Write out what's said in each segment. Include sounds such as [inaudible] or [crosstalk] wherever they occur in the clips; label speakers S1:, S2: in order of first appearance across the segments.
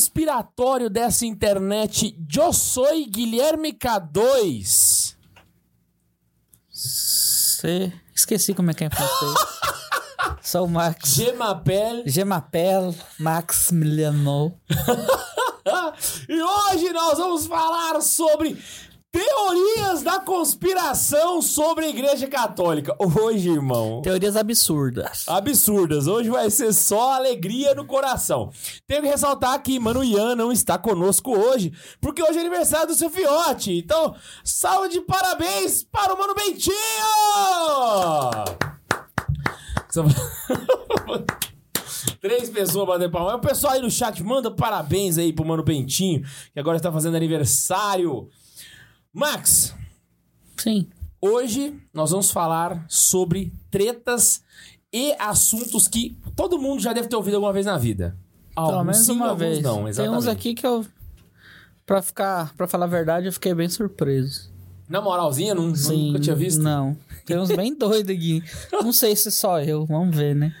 S1: conspiratório dessa internet. Eu sou Guilherme K2.
S2: Você. Esqueci como é que é em francês. [laughs] Sou o Max.
S1: Je m'appelle
S2: Max Miliano. [laughs]
S1: E hoje nós vamos falar sobre teorias da conspiração sobre a Igreja Católica. Hoje, irmão.
S2: Teorias absurdas.
S1: absurdas. Hoje vai ser só alegria no coração. Tenho que ressaltar que Mano Ian não está conosco hoje, porque hoje é aniversário do seu fiote. Então, salve de parabéns para o Mano Bentinho! [laughs] Três pessoas batendo palma. O pessoal aí no chat, manda parabéns aí pro Mano Bentinho, que agora está fazendo aniversário. Max,
S2: Sim.
S1: Hoje nós vamos falar sobre tretas e assuntos que todo mundo já deve ter ouvido alguma vez na vida.
S2: Pelo
S1: Alguns
S2: menos
S1: sim,
S2: uma vez.
S1: não,
S2: Tem
S1: exatamente.
S2: uns aqui que eu. Pra ficar. Pra falar a verdade, eu fiquei bem surpreso.
S1: Na moralzinha, não,
S2: Sim.
S1: nunca tinha visto.
S2: Não. Tem uns bem doidos aqui. Não sei se só eu. Vamos ver, né?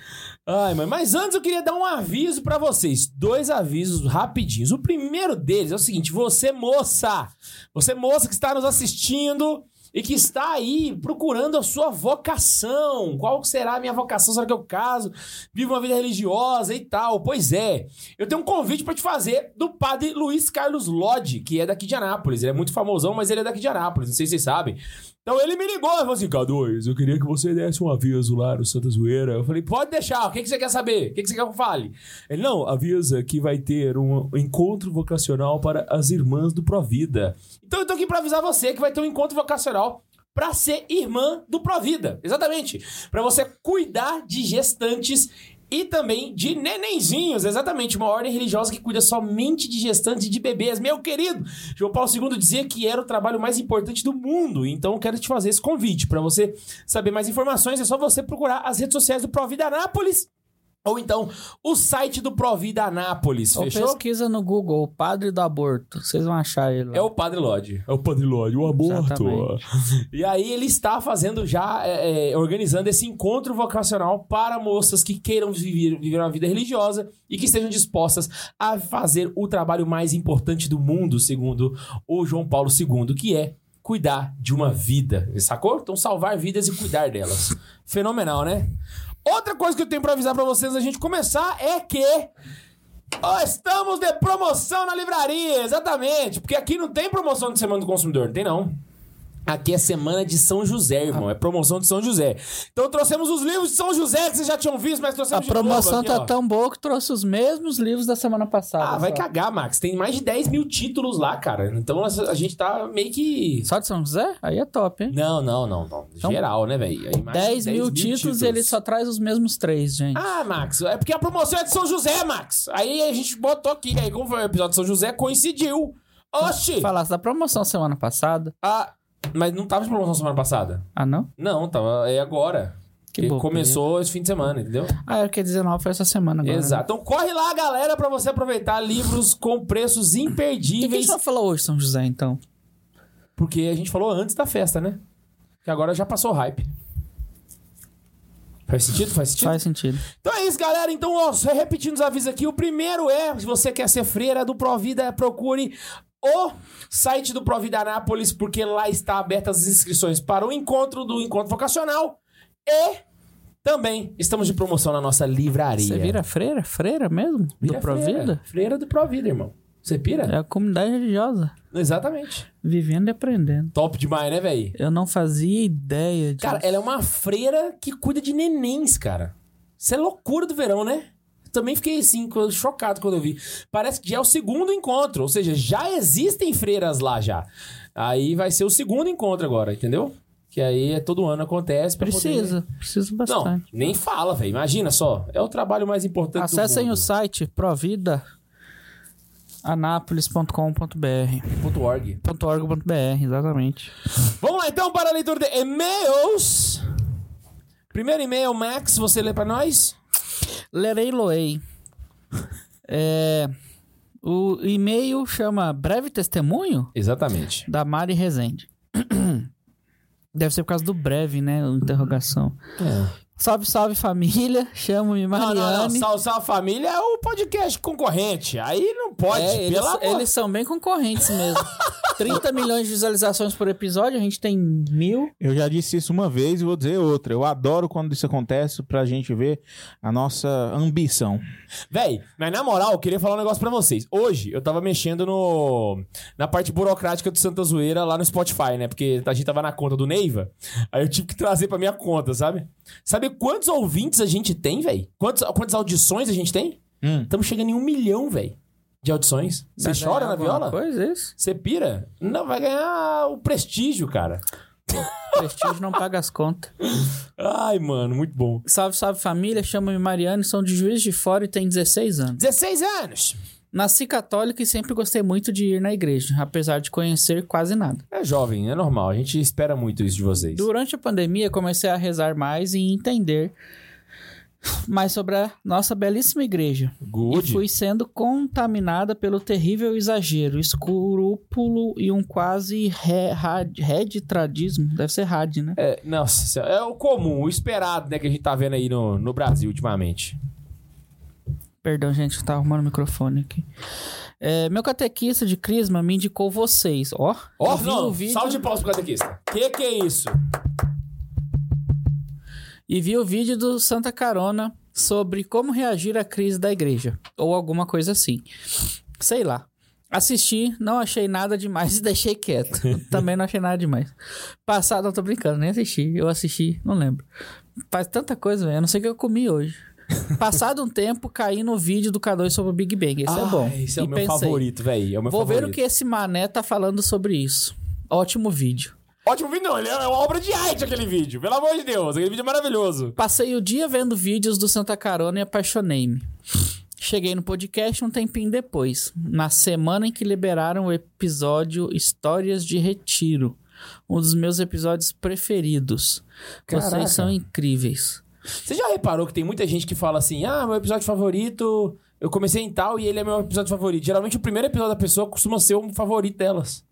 S1: Ai, mãe, mas antes eu queria dar um aviso pra vocês. Dois avisos rapidinhos. O primeiro deles é o seguinte: você, moça, você, moça que está nos assistindo e que está aí procurando a sua vocação. Qual será a minha vocação? Será que eu caso? Vivo uma vida religiosa e tal? Pois é. Eu tenho um convite pra te fazer do padre Luiz Carlos Lodge, que é daqui de Anápolis. Ele é muito famosão, mas ele é daqui de Anápolis. Não sei se vocês sabem. Então ele me ligou e falou assim: K2, eu queria que você desse um aviso lá no Santa Zoeira. Eu falei: pode deixar, o que, que você quer saber? O que, que você quer que eu fale? Ele: não, avisa que vai ter um encontro vocacional para as irmãs do Provida. Então eu tô aqui pra avisar você que vai ter um encontro vocacional pra ser irmã do Provida. Exatamente. Pra você cuidar de gestantes e também de nenenzinhos, exatamente, uma ordem religiosa que cuida somente de gestantes e de bebês. Meu querido, João Paulo II dizia que era o trabalho mais importante do mundo, então quero te fazer esse convite. Para você saber mais informações, é só você procurar as redes sociais do Provida Anápolis ou então o site do Provida Anápolis,
S2: Ou
S1: fechou?
S2: pesquisa no Google, o padre do aborto. Vocês vão achar ele lá.
S1: É o Padre Lodge. É o Padre Lodge, o aborto.
S2: Exatamente.
S1: E aí ele está fazendo já, é, é, organizando esse encontro vocacional para moças que queiram viver, viver uma vida religiosa e que estejam dispostas a fazer o trabalho mais importante do mundo, segundo o João Paulo II, que é cuidar de uma vida. Sacou? Então salvar vidas e cuidar delas. Fenomenal, né? Outra coisa que eu tenho para avisar para vocês da gente começar é que Ó, estamos de promoção na livraria, exatamente. Porque aqui não tem promoção de Semana do Consumidor, não tem não. Aqui é Semana de São José, irmão. É promoção de São José. Então trouxemos os livros de São José que vocês já tinham visto, mas
S2: A
S1: trouxemos de
S2: promoção
S1: novo aqui,
S2: tá
S1: ó.
S2: tão boa que trouxe os mesmos livros da semana passada.
S1: Ah, vai
S2: só.
S1: cagar, Max. Tem mais de 10 mil títulos lá, cara. Então a a gente tá meio que...
S2: Só de São José? Aí é top, hein?
S1: Não, não, não, não.
S2: Então,
S1: Geral, né, velho? Aí mais de
S2: 10 mil títulos e ele só traz os mesmos três, gente.
S1: Ah, Max, é porque a promoção é de São José, Max. Aí a gente botou aqui, aí como foi o episódio de São José, coincidiu. Oxi!
S2: Falasse da promoção semana passada.
S1: Ah, mas não tava de promoção semana passada?
S2: Ah, não?
S1: Não, tava é agora.
S2: Que bobeira.
S1: começou esse fim de semana, entendeu?
S2: Ah, era que 19 foi essa semana agora. né?
S1: Exato. Então corre lá, galera, pra você aproveitar livros com preços
S2: E o que a
S1: imperdíveis.
S2: gente vai falar hoje, São José, então?
S1: Porque a gente falou antes da festa, né? Que agora já passou o hype. Faz sentido? Faz sentido?
S2: Faz sentido.
S1: Então é isso, galera. Então, ó, só repetindo os avisos aqui. O primeiro é, se você quer ser freira do Provida, procure o site do Provida Anápolis, porque lá está abertas as inscrições para o encontro do Encontro Vocacional. E também estamos de promoção na nossa livraria.
S2: Você vira freira? Freira mesmo?
S1: Vira
S2: do Provida?
S1: Freira, freira do Provida, irmão. Você pira?
S2: É a comunidade religiosa.
S1: Exatamente.
S2: Vivendo e aprendendo.
S1: Top demais, né, velho?
S2: Eu não fazia ideia disso.
S1: Cara, ela é uma freira que cuida de nenéns, cara. Isso é loucura do verão, né? Também fiquei assim, chocado quando eu vi. Parece que já é o segundo encontro, ou seja, já existem freiras lá já. Aí vai ser o segundo encontro agora, entendeu? Que aí é todo ano acontece.
S2: Precisa. Precisa
S1: poder- Não,
S2: bastante.
S1: nem fala, velho. Imagina só. É o trabalho mais importante
S2: Acessem
S1: do mundo.
S2: o site provida anápolis.com.br
S1: .org.
S2: .org.br, exatamente.
S1: Vamos lá então para a leitura de e-mails. Primeiro e-mail, Max, você lê pra nós?
S2: Lerei Loei. É, o e-mail chama Breve Testemunho
S1: Exatamente.
S2: da Mari Rezende. [clears throat] Deve ser por causa do breve, né? Interrogação.
S1: É.
S2: Salve, salve família. Chamo-me
S1: Não,
S2: Mariane.
S1: não, não. Salve, salve família é o podcast concorrente. Aí não pode,
S2: É, eles,
S1: pelo amor.
S2: eles são bem concorrentes mesmo. [laughs] 30 milhões de visualizações por episódio, a gente tem mil.
S3: Eu já disse isso uma vez e vou dizer outra. Eu adoro quando isso acontece pra gente ver a nossa ambição.
S1: Véi, mas na moral, eu queria falar um negócio pra vocês. Hoje, eu tava mexendo no na parte burocrática do Santa Zoeira lá no Spotify, né? Porque a gente tava na conta do Neiva. Aí eu tive que trazer pra minha conta, sabe? Sabe quantos ouvintes a gente tem, véi? Quantos, quantas audições a gente tem?
S3: Hum.
S1: Estamos chegando em um milhão, véi, de audições. Você chora na viola?
S2: Coisa, é isso?
S1: Você pira? Não, vai ganhar o prestígio, cara.
S2: Prestígio não paga as contas.
S1: Ai, mano, muito bom.
S2: Salve, salve família. Chamo-me Mariane, sou de Juiz de Fora e tenho 16 anos.
S1: 16 anos.
S2: Nasci católica e sempre gostei muito de ir na igreja, apesar de conhecer quase nada.
S1: É jovem, é normal. A gente espera muito isso de vocês.
S2: Durante a pandemia, comecei a rezar mais e entender mais sobre a nossa belíssima igreja.
S1: Good.
S2: E fui sendo contaminada pelo terrível exagero, escrúpulo e um quase re- rad- reditradismo. Deve ser rad, né?
S1: É, nossa, senhora, é o comum, o esperado, né, que a gente tá vendo aí no, no Brasil ultimamente.
S2: Perdão, gente, tá arrumando o microfone aqui. É, meu catequista de Crisma me indicou vocês. Ó,
S1: Ó,
S2: eu vi
S1: não,
S2: vídeo
S1: salve de pausa pro catequista. Que que é isso?
S2: E vi o vídeo do Santa Carona sobre como reagir à crise da igreja ou alguma coisa assim. Sei lá. Assisti, não achei nada demais e [laughs] deixei quieto. Também não achei nada demais. Passado, não tô brincando, nem assisti. Eu assisti, não lembro. Faz tanta coisa, velho. Eu não sei o que eu comi hoje. Passado um tempo, caí no vídeo do K2 sobre o Big Bang. Esse é bom.
S1: Esse é
S2: E
S1: o meu
S2: pensei,
S1: favorito, velho. É o meu
S2: Vou
S1: favorito.
S2: ver o que esse mané tá falando sobre isso. Ótimo vídeo.
S1: Ótimo vídeo, não. Ele é uma obra de arte, aquele vídeo. Pelo amor de Deus. Aquele vídeo é maravilhoso.
S2: Passei o dia vendo vídeos do Santa Carona e apaixonei-me. Cheguei no podcast um tempinho depois, na semana em que liberaram o episódio Histórias de Retiro, um dos meus episódios preferidos.
S1: Caraca.
S2: Vocês são incríveis.
S1: Você já reparou que tem muita gente que fala assim, ah, meu episódio favorito... Eu comecei em tal e ele é meu episódio favorito. Geralmente o primeiro episódio da pessoa costuma ser um favorito delas.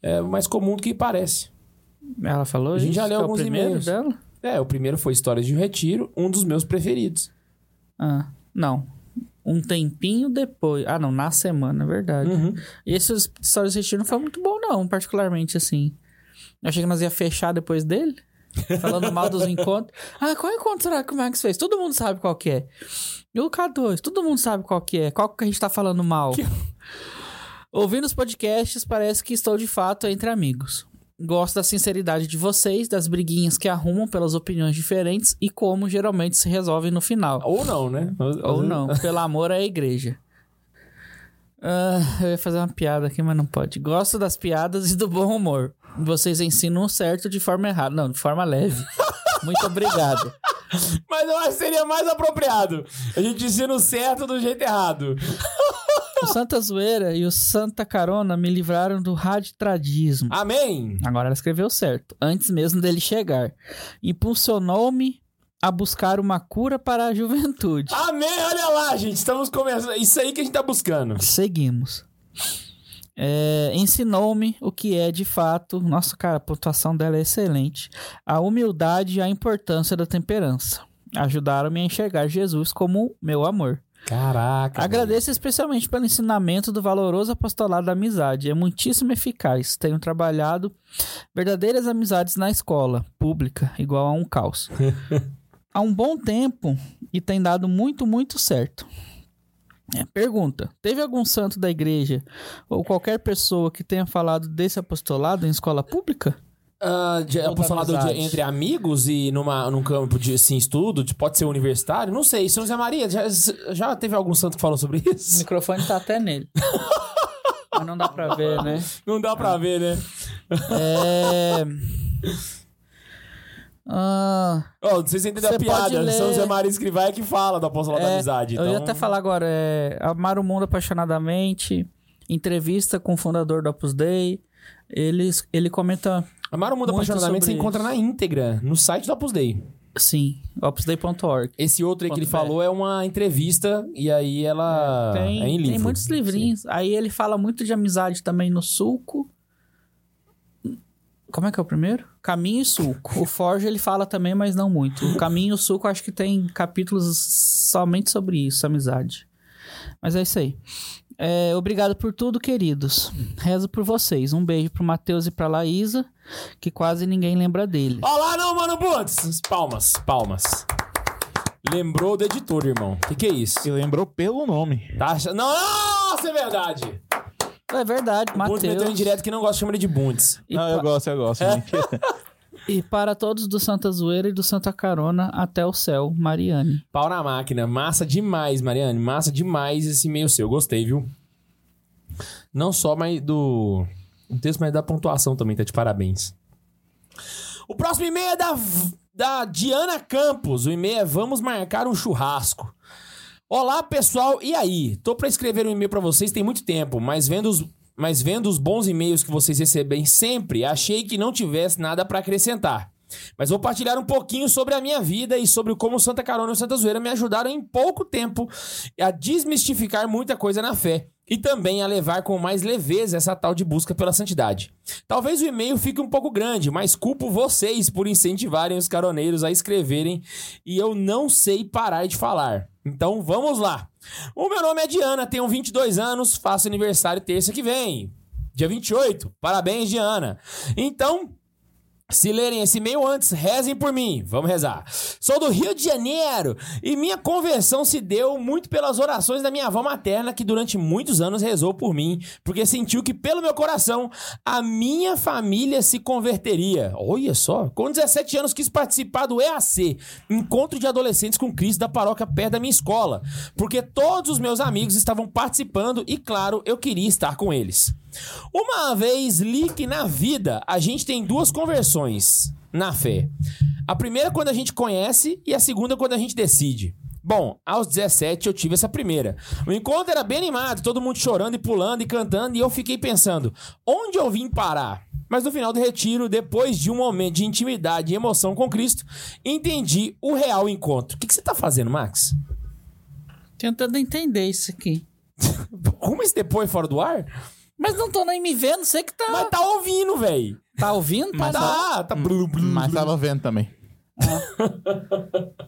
S1: É mais comum do que parece.
S2: Ela falou
S1: A gente
S2: isso,
S1: já leu
S2: que é
S1: alguns
S2: primeiro
S1: e-mails.
S2: dela?
S1: É, o primeiro foi Histórias de um Retiro, um dos meus preferidos.
S2: Ah, não. Um tempinho depois. Ah, não, na semana, é verdade.
S1: Uhum.
S2: E esses Histórias de Retiro não foi muito bom, não, particularmente assim. Eu achei que nós ia fechar depois dele. Falando mal dos encontros. [laughs] Ah, qual encontro será que o Max fez? Todo mundo sabe qual que é. E o K2, todo mundo sabe qual que é. Qual que a gente tá falando mal? Ouvindo os podcasts, parece que estou de fato entre amigos. Gosto da sinceridade de vocês, das briguinhas que arrumam pelas opiniões diferentes e como geralmente se resolvem no final.
S1: Ou não, né?
S2: Ou não, [laughs] pelo amor à igreja. Ah, eu ia fazer uma piada aqui, mas não pode. Gosto das piadas e do bom humor. Vocês ensinam o certo de forma errada. Não, de forma leve. Muito obrigado. [laughs]
S1: Mas eu acho que seria mais apropriado. A gente ensina o certo do jeito errado.
S2: O Santa Zoeira e o Santa Carona me livraram do raditradismo.
S1: Amém?
S2: Agora ela escreveu certo, antes mesmo dele chegar. Impulsionou-me a buscar uma cura para a juventude.
S1: Amém, olha lá, gente. Estamos começando. Isso aí que a gente tá buscando.
S2: Seguimos. É, Ensinou-me o que é de fato. Nossa, cara, a pontuação dela é excelente. A humildade e a importância da temperança. Ajudaram-me a enxergar Jesus como meu amor.
S1: Caraca.
S2: Agradeço especialmente pelo ensinamento do valoroso apostolado da amizade. É muitíssimo eficaz. Tenho trabalhado verdadeiras amizades na escola pública, igual a um caos. [laughs] Há um bom tempo e tem dado muito, muito certo. É, pergunta: teve algum santo da igreja ou qualquer pessoa que tenha falado desse apostolado em escola pública?
S1: Ah, de,
S2: da
S1: apostolado de-
S2: amizade.
S1: entre amigos e numa, num campo de assim, estudo, de- pode ser universitário? Não sei. São José Maria, já, já teve algum santo que falou sobre
S2: O
S1: isso?
S2: microfone tá até nele. [laughs] Mas não dá pra ver, né?
S1: Não dá pra ver, né?
S2: É. Ah,
S1: Ó, não sei se você entendeu a piada.
S2: ler-
S1: São José Maria Escrivá é que fala do apostolado da
S2: É,
S1: amizade.
S2: Eu ia
S1: então-
S2: até falar agora, é, amar o mundo apaixonadamente, entrevista com o fundador do Opus Dei. Ele, ele comenta,
S1: Amar o Mundo
S2: Muito
S1: Apaixonadamente você encontra na íntegra, no site do Opus Dei.
S2: Sim, opusdei.org.
S1: Esse outro aí que ele
S2: BR.
S1: falou é uma entrevista e aí ela
S2: Tem,
S1: é em livro.
S2: tem muitos livrinhos. Aí ele fala muito de amizade também no Sulco. Como é que é o primeiro? Caminho e Sulco. O Forge ele fala também, mas não muito. O Caminho e o Sulco acho que tem capítulos somente sobre isso, amizade. Mas é isso aí. É, obrigado por tudo, queridos. Rezo por vocês. Um beijo pro Matheus e pra Laísa, que quase ninguém lembra dele.
S1: Olha lá, não, mano, Bundes! Palmas, palmas. Lembrou do editor, irmão. O que, que é isso?
S3: Se lembrou pelo nome.
S1: Tá achando... Não, nossa, é verdade.
S2: É verdade,
S1: Bundes meteu em
S2: Matheus.
S1: direto que não gosta de chamar ele de Bundes.
S2: E,
S3: Não,
S2: pa-
S3: eu gosto, eu gosto. [laughs] mentira.
S2: E para todos do Santa Zoeira e do Santa Carona, até o céu, Mariane.
S1: Pau na máquina. Massa demais, Mariane. Massa demais esse e-mail seu. Gostei, viu? Não só mas do, texto, mas da pontuação também. Tá de parabéns. O próximo e-mail é da, da Diana Campos. O e-mail é Vamos marcar um churrasco. Olá, pessoal. E aí? Tô pra escrever um e-mail pra vocês tem muito tempo, mas vendo os, mas vendo os bons e-mails que vocês recebem sempre, achei que não tivesse nada pra acrescentar. Mas vou partilhar um pouquinho sobre a minha vida e sobre como Santa Carona e Santa Zoeira me ajudaram em pouco tempo a desmistificar muita coisa na fé e também a levar com mais leveza essa tal de busca pela santidade. Talvez o e-mail fique um pouco grande, mas culpo vocês por incentivarem os caroneiros a escreverem e eu não sei parar de falar. Então vamos lá. O meu nome é Diana, tenho 22 anos, faço aniversário terça que vem, dia 28. Parabéns, Diana. Então, se lerem esse e-mail antes, rezem por mim. Vamos rezar. Sou do Rio de Janeiro e minha conversão se deu muito pelas orações da minha avó materna, que durante muitos anos rezou por mim, porque sentiu que pelo meu coração a minha família se converteria. Olha só, com 17 anos quis participar do EAC, Encontro de Adolescentes com Cristo da paróquia perto da minha escola, porque todos os meus amigos estavam participando e, claro, eu queria estar com eles. Uma vez li que na vida a gente tem duas conversões na fé. A primeira quando a gente conhece e a segunda quando a gente decide. Bom, aos 17 eu tive essa primeira. O encontro era bem animado, todo mundo chorando e pulando e cantando, e eu fiquei pensando, onde eu vim parar? Mas no final do retiro, depois de um momento de intimidade e emoção com Cristo, entendi o real encontro. O que, que você tá fazendo, Max?
S2: Tentando entender isso aqui. [laughs]
S1: Como esse depois fora do ar?
S2: Mas não tô nem me vendo, você que tá.
S1: Mas tá ouvindo, velho.
S2: Tá ouvindo? Tá,
S3: Mas
S1: Tá, tá. blu, blu,
S3: Mas tava vendo também. [laughs]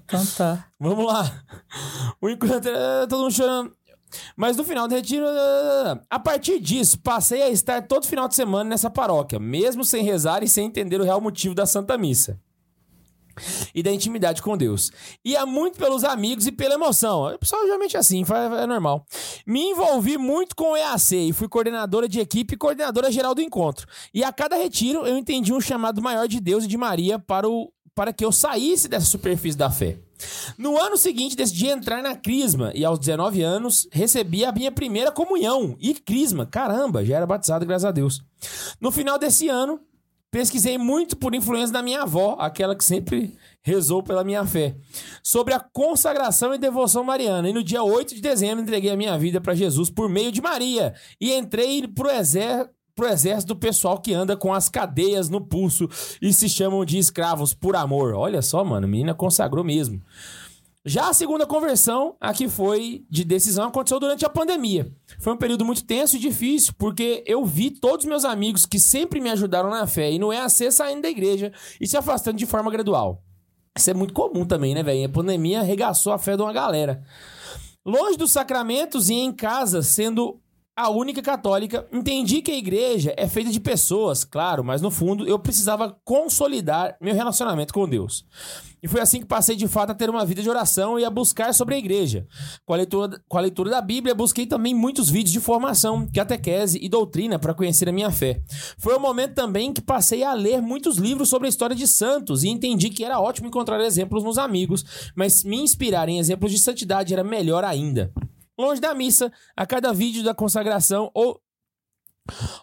S2: Então tá.
S1: Vamos lá. O encontro era todo mundo chorando. Mas no final do retiro, eh, a partir disso, passei a estar todo final de semana nessa paróquia, mesmo sem rezar e sem entender o real motivo da Santa Missa. E da intimidade com Deus. Ia muito pelos amigos e pela emoção. O pessoal geralmente é assim, é normal. Me envolvi muito com o EAC e fui coordenadora de equipe e coordenadora geral do encontro. E a cada retiro eu entendi um chamado maior de Deus e de Maria para, o, para que eu saísse dessa superfície da fé. No ano seguinte, decidi entrar na Crisma e aos 19 anos recebi a minha primeira comunhão. E Crisma, caramba, já era batizado, graças a Deus. No final desse ano, pesquisei muito por influência da minha avó, aquela que sempre rezou pela minha fé, sobre a consagração e devoção mariana. E no dia 8 de dezembro entreguei a minha vida para Jesus por meio de Maria e entrei pro exército pro exército do pessoal que anda com as cadeias no pulso e se chamam de escravos por amor. Olha só, mano, menina consagrou mesmo. Já a segunda conversão, a que foi de decisão, aconteceu durante a pandemia. Foi um período muito tenso e difícil, porque eu vi todos meus amigos que sempre me ajudaram na fé e no EAC saindo da igreja e se afastando de forma gradual. Isso é muito comum também, né, velho? A pandemia arregaçou a fé de uma galera. Longe dos sacramentos e em casa, sendo a única católica, entendi que a igreja é feita de pessoas, claro, mas no fundo eu precisava consolidar meu relacionamento com Deus. E foi assim que passei de fato a ter uma vida de oração e a buscar sobre a igreja. Com a leitura, com a leitura da Bíblia, busquei também muitos vídeos de formação, catequese e doutrina para conhecer a minha fé. Foi o momento também que passei a ler muitos livros sobre a história de santos e entendi que era ótimo encontrar exemplos nos amigos, mas me inspirar em exemplos de santidade era melhor ainda. Longe da missa, a cada vídeo da consagração ou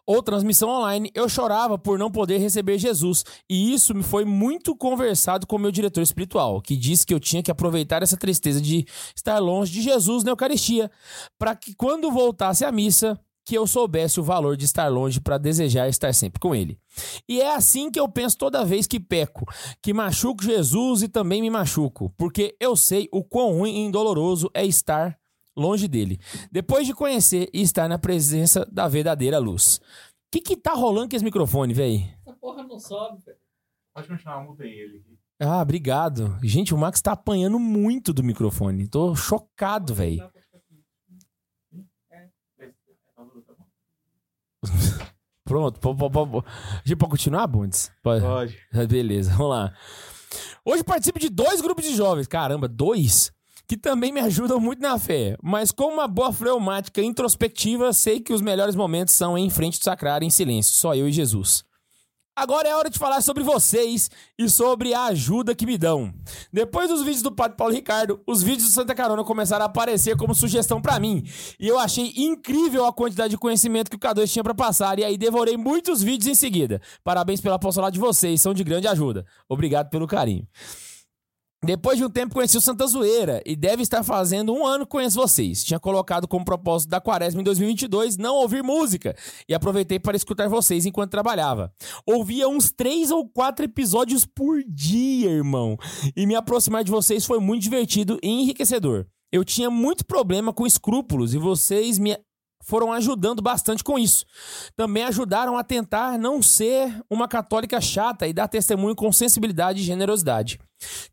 S1: ou transmissão online, eu chorava por não poder receber Jesus. E isso me foi muito conversado com meu diretor espiritual, que disse que eu tinha que aproveitar essa tristeza de estar longe de Jesus na Eucaristia, para que quando voltasse à missa, que eu soubesse o valor de estar longe para desejar estar sempre com ele. E é assim que eu penso toda vez que peco, que machuco Jesus e também me machuco, porque eu sei o quão ruim e doloroso é estar longe dele, depois de conhecer e estar na presença da verdadeira luz. O que que tá rolando com esse microfone, véi?
S2: Essa porra não sobe, velho.
S3: Pode continuar, mudei ele aqui.
S1: Ah, obrigado. Gente, o Max tá apanhando muito do microfone. Tô chocado, véi. [laughs] Pronto, pô, pô, pô, pô. A gente pode continuar, Bundes? Pode.
S3: Pode.
S1: Beleza, vamos lá. Hoje participo de dois grupos de jovens, caramba, dois, que também me ajudam muito na fé. Mas com uma boa fleumática introspectiva, sei que os melhores momentos são em frente do sacrário em silêncio, só eu e Jesus. Agora é hora de falar sobre vocês e sobre a ajuda que me dão. Depois dos vídeos do Padre Paulo Ricardo, os vídeos do Santa Carona começaram a aparecer como sugestão pra mim. E eu achei incrível a quantidade de conhecimento que o K2 tinha pra passar. E aí devorei muitos vídeos em seguida. Parabéns pela apostolado de vocês, são de grande ajuda. Obrigado pelo carinho. Depois de um tempo conheci o Santa Zoeira e deve estar fazendo um ano que conheço vocês. Tinha colocado como propósito da quaresma em 2022 não ouvir música e aproveitei para escutar vocês enquanto trabalhava. Ouvia uns três ou quatro episódios por dia, irmão. E me aproximar de vocês foi muito divertido e enriquecedor. Eu tinha muito problema com escrúpulos e vocês me foram ajudando bastante com isso. Também ajudaram a tentar não ser uma católica chata e dar testemunho com sensibilidade e generosidade.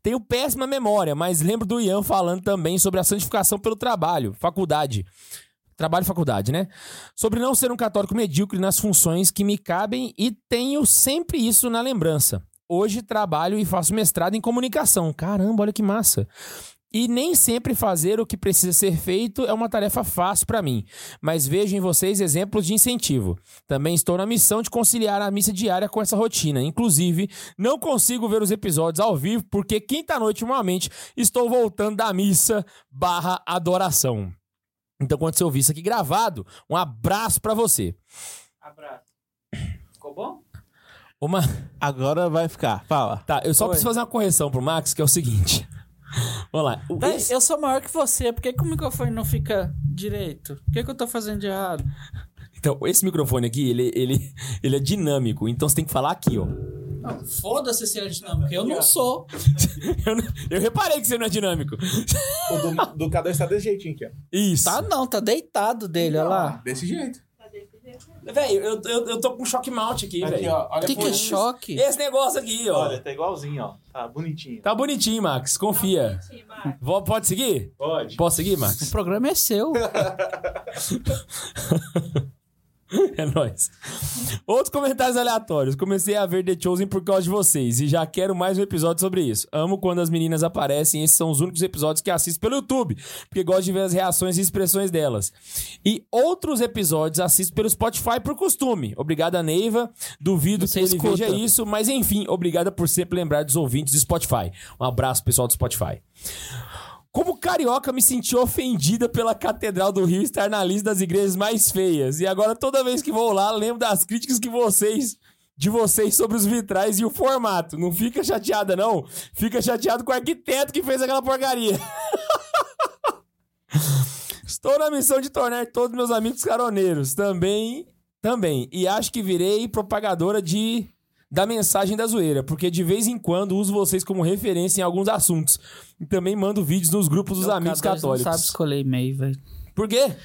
S1: Tenho péssima memória, mas lembro do Ian falando também sobre a santificação pelo trabalho, faculdade. Trabalho e faculdade, né? Sobre não ser um católico medíocre nas funções que me cabem e tenho sempre isso na lembrança. Hoje trabalho e faço mestrado em comunicação. Caramba, olha que massa. E nem sempre fazer o que precisa ser feito é uma tarefa fácil para mim, mas vejo em vocês exemplos de incentivo. Também estou na missão de conciliar a missa diária com essa rotina. Inclusive, não consigo ver os episódios ao vivo porque quinta-noite, normalmente, estou voltando da missa barra adoração. Então, quando você ouvir isso aqui gravado, um abraço para você.
S2: Abraço. Ficou bom?
S1: Uma...
S3: Agora vai ficar. Fala.
S1: Tá, eu só
S2: Oi.
S1: preciso fazer uma correção pro Max, que é o seguinte. Vamos lá. Esse-
S2: eu sou maior que você, por que, que o microfone não fica direito? O que, que eu tô fazendo de errado?
S1: Então, esse microfone aqui, ele, ele, ele é dinâmico, então você tem que falar aqui, ó.
S2: Não, Foda-se se é dinâmico, eu não sou. [laughs]
S1: Eu, não- eu reparei que você não é dinâmico.
S3: O do, do K2 tá desse jeitinho aqui, ó.
S1: Isso.
S2: Tá não, tá deitado dele, olha lá.
S3: Desse jeito.
S1: Velho, eu, eu, eu tô com choque mount aqui,
S3: Aqui,
S1: velho.
S3: ó. Olha
S2: O que, que é choque?
S1: Esse negócio aqui, ó.
S3: Olha, tá igualzinho, ó. Tá bonitinho.
S1: Tá bonitinho, Max. Confia. Vó- Pode seguir?
S3: Pode.
S1: Posso seguir,
S2: O
S1: Max?
S2: programa é seu. [laughs] [laughs]
S1: É nóis. Outros comentários aleatórios. Comecei a ver The Chosen por causa de vocês e já quero mais um episódio sobre isso. Amo quando as meninas aparecem. Esses são os únicos episódios que assisto pelo YouTube, porque gosto de ver as reações e expressões delas. E outros episódios assisto pelo Spotify por costume. Obrigada, Neiva. Duvido
S2: Você
S1: que ele
S2: escuta.
S1: veja isso, mas enfim, obrigada por sempre lembrar dos ouvintes do Spotify. Um abraço, pessoal do Spotify. Como carioca, me senti ofendida pela Catedral do Rio estar na lista das igrejas mais feias. E agora, toda vez que vou lá, lembro das críticas que vocês. De vocês sobre os vitrais e o formato. Não fica chateada, não. Fica chateado com o arquiteto que fez aquela porcaria. [laughs] Estou na missão de tornar todos meus amigos caroneiros. Também. Também. E acho que virei propagadora de. Da mensagem da zoeira, porque de vez em quando uso vocês como referência em alguns assuntos. E também mando vídeos nos grupos dos
S2: O
S1: amigos
S2: K2 Não
S1: católicos.
S2: sabe escolher e-mail, velho.
S1: Por quê?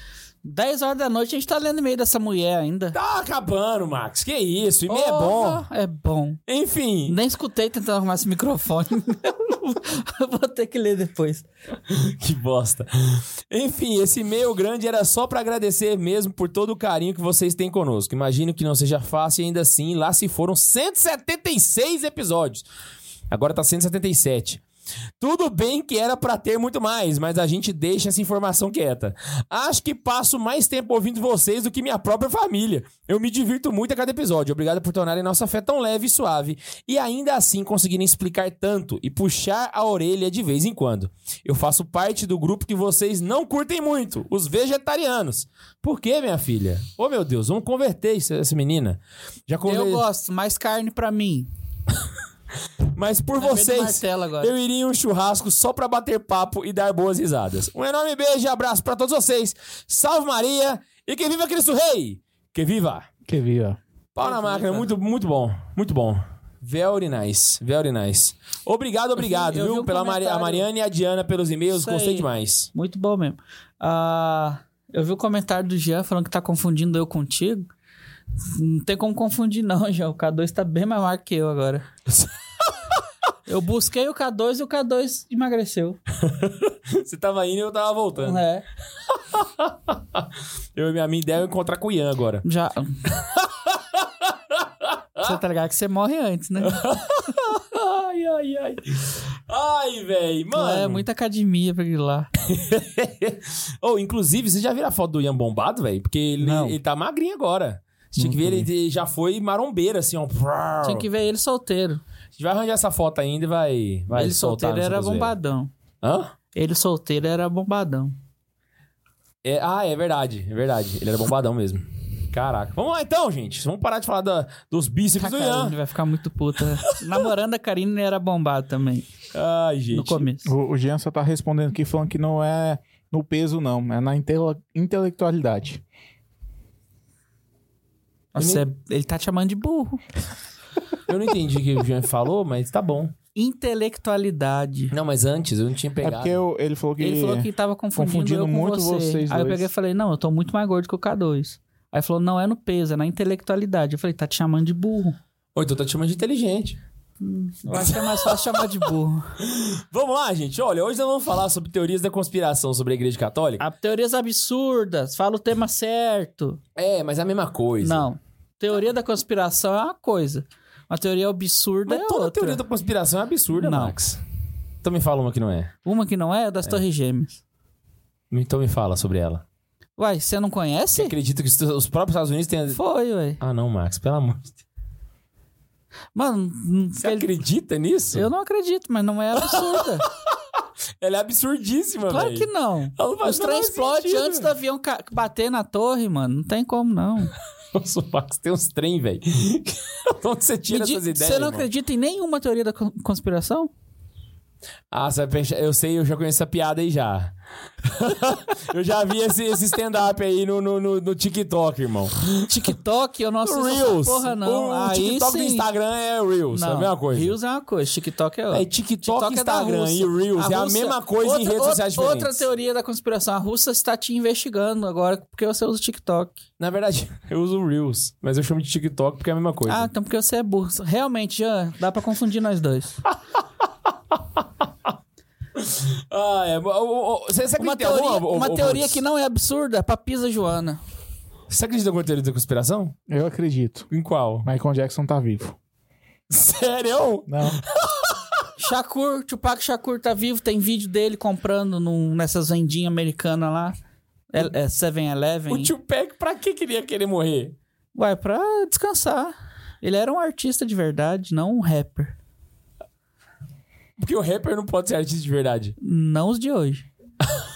S2: 10 horas da noite a gente tá lendo e-mail dessa mulher ainda.
S1: Tá acabando, Max. Que isso? E-mail é bom.
S2: É bom.
S1: Enfim.
S2: Nem escutei tentando arrumar esse microfone. [laughs] Vou ter que ler depois.
S1: Que bosta. Enfim, esse e-mail grande era só pra agradecer mesmo por todo o carinho que vocês têm conosco. Imagino que não seja fácil e ainda assim, lá se foram 176 episódios. Agora tá 177. Tudo bem que era pra ter muito mais, mas a gente deixa essa informação quieta. Acho que passo mais tempo ouvindo vocês do que minha própria família. Eu me divirto muito a cada episódio. Obrigado por tornarem nossa fé tão leve e suave e ainda assim conseguirem explicar tanto e puxar a orelha de vez em quando. Eu faço parte do grupo que vocês não curtem muito, os vegetarianos. Por quê, minha filha? Ô meu Deus, vamos converter essa menina. Já
S2: Eu
S1: conver...
S2: gosto, mais carne pra mim. [laughs]
S1: Mas por
S2: do
S1: vocês, eu iria em um churrasco só pra bater papo e dar boas risadas. Um enorme beijo e abraço pra todos vocês. Salve Maria E que viva Cristo Rei! Que viva!
S3: Que vi, ó.
S1: Pau na máquina, muito, muito bom. Muito bom. Very nice, very nice. Obrigado, obrigado,
S2: eu vi
S1: viu?
S2: um
S1: Pela Mari- a
S2: comentário-
S1: Mariana e a Diana pelos e-mails, gostei demais.
S2: Muito bom mesmo. Ah, eu vi o comentário do Jean falando que tá confundindo eu contigo. Não tem como confundir, não, Jean. O K2 tá bem mais magro que eu agora. [laughs] eu busquei o K2 e o K2 emagreceu. [laughs]
S1: Você tava indo e eu tava voltando.
S2: É. [laughs]
S1: Eu e minha minha ideia é encontrar com o Ian agora.
S2: Já. [laughs] Você tá ligado que você morre antes, né?
S1: Ai, ai, ai. Ai, velho. Mano.
S2: É muita academia pra lá.
S1: oh, inclusive, você já viu a foto do Ian bombado, velho? Porque ele,
S2: Não.
S1: ele tá magrinho agora. Tinha que ver, ele ele já foi marombeiro, assim, ó.
S2: Tinha que ver ele solteiro.
S1: A gente vai arranjar essa foto ainda e vai, vai
S2: ele solteiro era bombadão.
S1: Hã?
S2: Ele solteiro era bombadão.
S1: É, ah, é verdade, é verdade. Ele era bombadão mesmo. Caraca. Vamos lá então, gente. Vamos parar de falar da- dos bíceps do Ian.
S2: vai ficar muito puta. [laughs] Namorando a Karine era bombado também.
S1: Ai, gente.
S2: No começo.
S3: O, o Jean só tá respondendo aqui falando que não é no peso, não. É na intele- intelectualidade.
S2: Nossa, é- ele tá te chamando de burro. [laughs]
S1: Eu não entendi o que o Jean falou, mas tá bom.
S2: Intelectualidade.
S1: Não, mas antes eu não tinha
S3: É
S1: pegado.
S3: porque eu- ele falou que.
S2: Ele falou que tava confundindo,
S3: Confundindo
S2: eu com
S3: muito
S2: você.
S3: vocês
S2: Aí eu
S3: dois.
S2: peguei e falei, não, eu tô muito mais gordo que o K2. Aí falou, não é no peso, é na intelectualidade. Eu falei, tá te chamando de burro.
S1: Ou então tá te chamando de inteligente.
S2: Eu acho que é mais fácil chamar de burro. [laughs]
S1: Vamos lá, gente. Olha, hoje nós vamos falar sobre teorias da conspiração sobre a Igreja Católica.
S2: Ah, teorias absurdas, fala o tema certo.
S1: É, mas é a mesma coisa.
S2: Não. Teoria da conspiração é uma coisa. Uma teoria absurda
S1: Mas
S2: é
S1: toda
S2: outra.
S1: teoria da conspiração é absurda,
S2: Não.
S1: Max. Então me fala uma que não é.
S2: Uma que não é, é das Torres Gêmeas.
S1: Então me fala sobre ela.
S2: Uai, você não
S1: Você
S2: conhece?
S1: acredita que os os próprios Estados Unidos têm...
S2: Foi, ué.
S1: Ah, não, Max. Pelo amor de Deus.
S2: Mano,
S1: Você
S2: ele-
S1: acredita nisso?
S2: eu não acredito, mas não é absurda. [laughs]
S1: Ela é absurdíssima,
S2: claro
S1: velho.
S2: que não.
S1: Ela não faz
S2: Os
S1: o
S2: explodem
S1: sentido.
S2: antes do avião ca- bater na torre, mano. Não tem como, não. [laughs]
S1: Nossa, o Max tem uns trem, velho. [laughs] Onde você tira
S2: di-
S1: essas ideias,
S2: Você não
S1: irmão?
S2: acredita em nenhuma teoria da con- conspiração?
S1: Ah, você vai pensar- eu sei, eu já conheço essa piada aí já. [laughs] eu já vi esse, esse stand-up aí no, no, no, no TikTok, irmão.
S2: TikTok, eu não assisto
S1: Reels.
S2: porra, não.
S1: O, o TikTok do Instagram é Reels, é a
S2: Não,
S1: mesma coisa.
S2: Reels é uma coisa, TikTok é outra.
S1: É TikTok,
S2: é da
S1: Instagram e
S2: Rússia.
S1: Reels é a mesma coisa em
S2: outra-
S1: redes sociais
S2: outra-
S1: diferentes.
S2: Outra teoria da conspiração, a Rússia está te investigando agora porque você usa o TikTok.
S1: Na verdade, [laughs] eu uso o Reels, mas eu chamo de TikTok porque é a mesma coisa.
S2: Ah, então porque você é burro. Realmente, já dá pra confundir nós dois. [laughs] [laughs]
S1: Ah, é. Você, você
S2: Uma teoria,
S1: alguma,
S2: uma
S1: ô,
S2: teoria
S1: Brutus?
S2: que não é absurda é pra Pisa Joana.
S1: Você acredita em alguma teoria da conspiração?
S3: Eu acredito.
S1: Em qual?
S3: Michael Jackson tá vivo.
S1: Sério?
S3: Não. [laughs]
S2: Shakur, Tupac Shakur tá vivo, tem vídeo dele comprando num, nessas vendinhas americanas lá. É, é 7-Eleven.
S1: O Tupac, pra que queria querer morrer?
S2: Ué, pra descansar. Ele era um artista de verdade, não um rapper.
S1: Porque o rapper não pode ser artista de verdade.
S2: Não os de hoje. [laughs]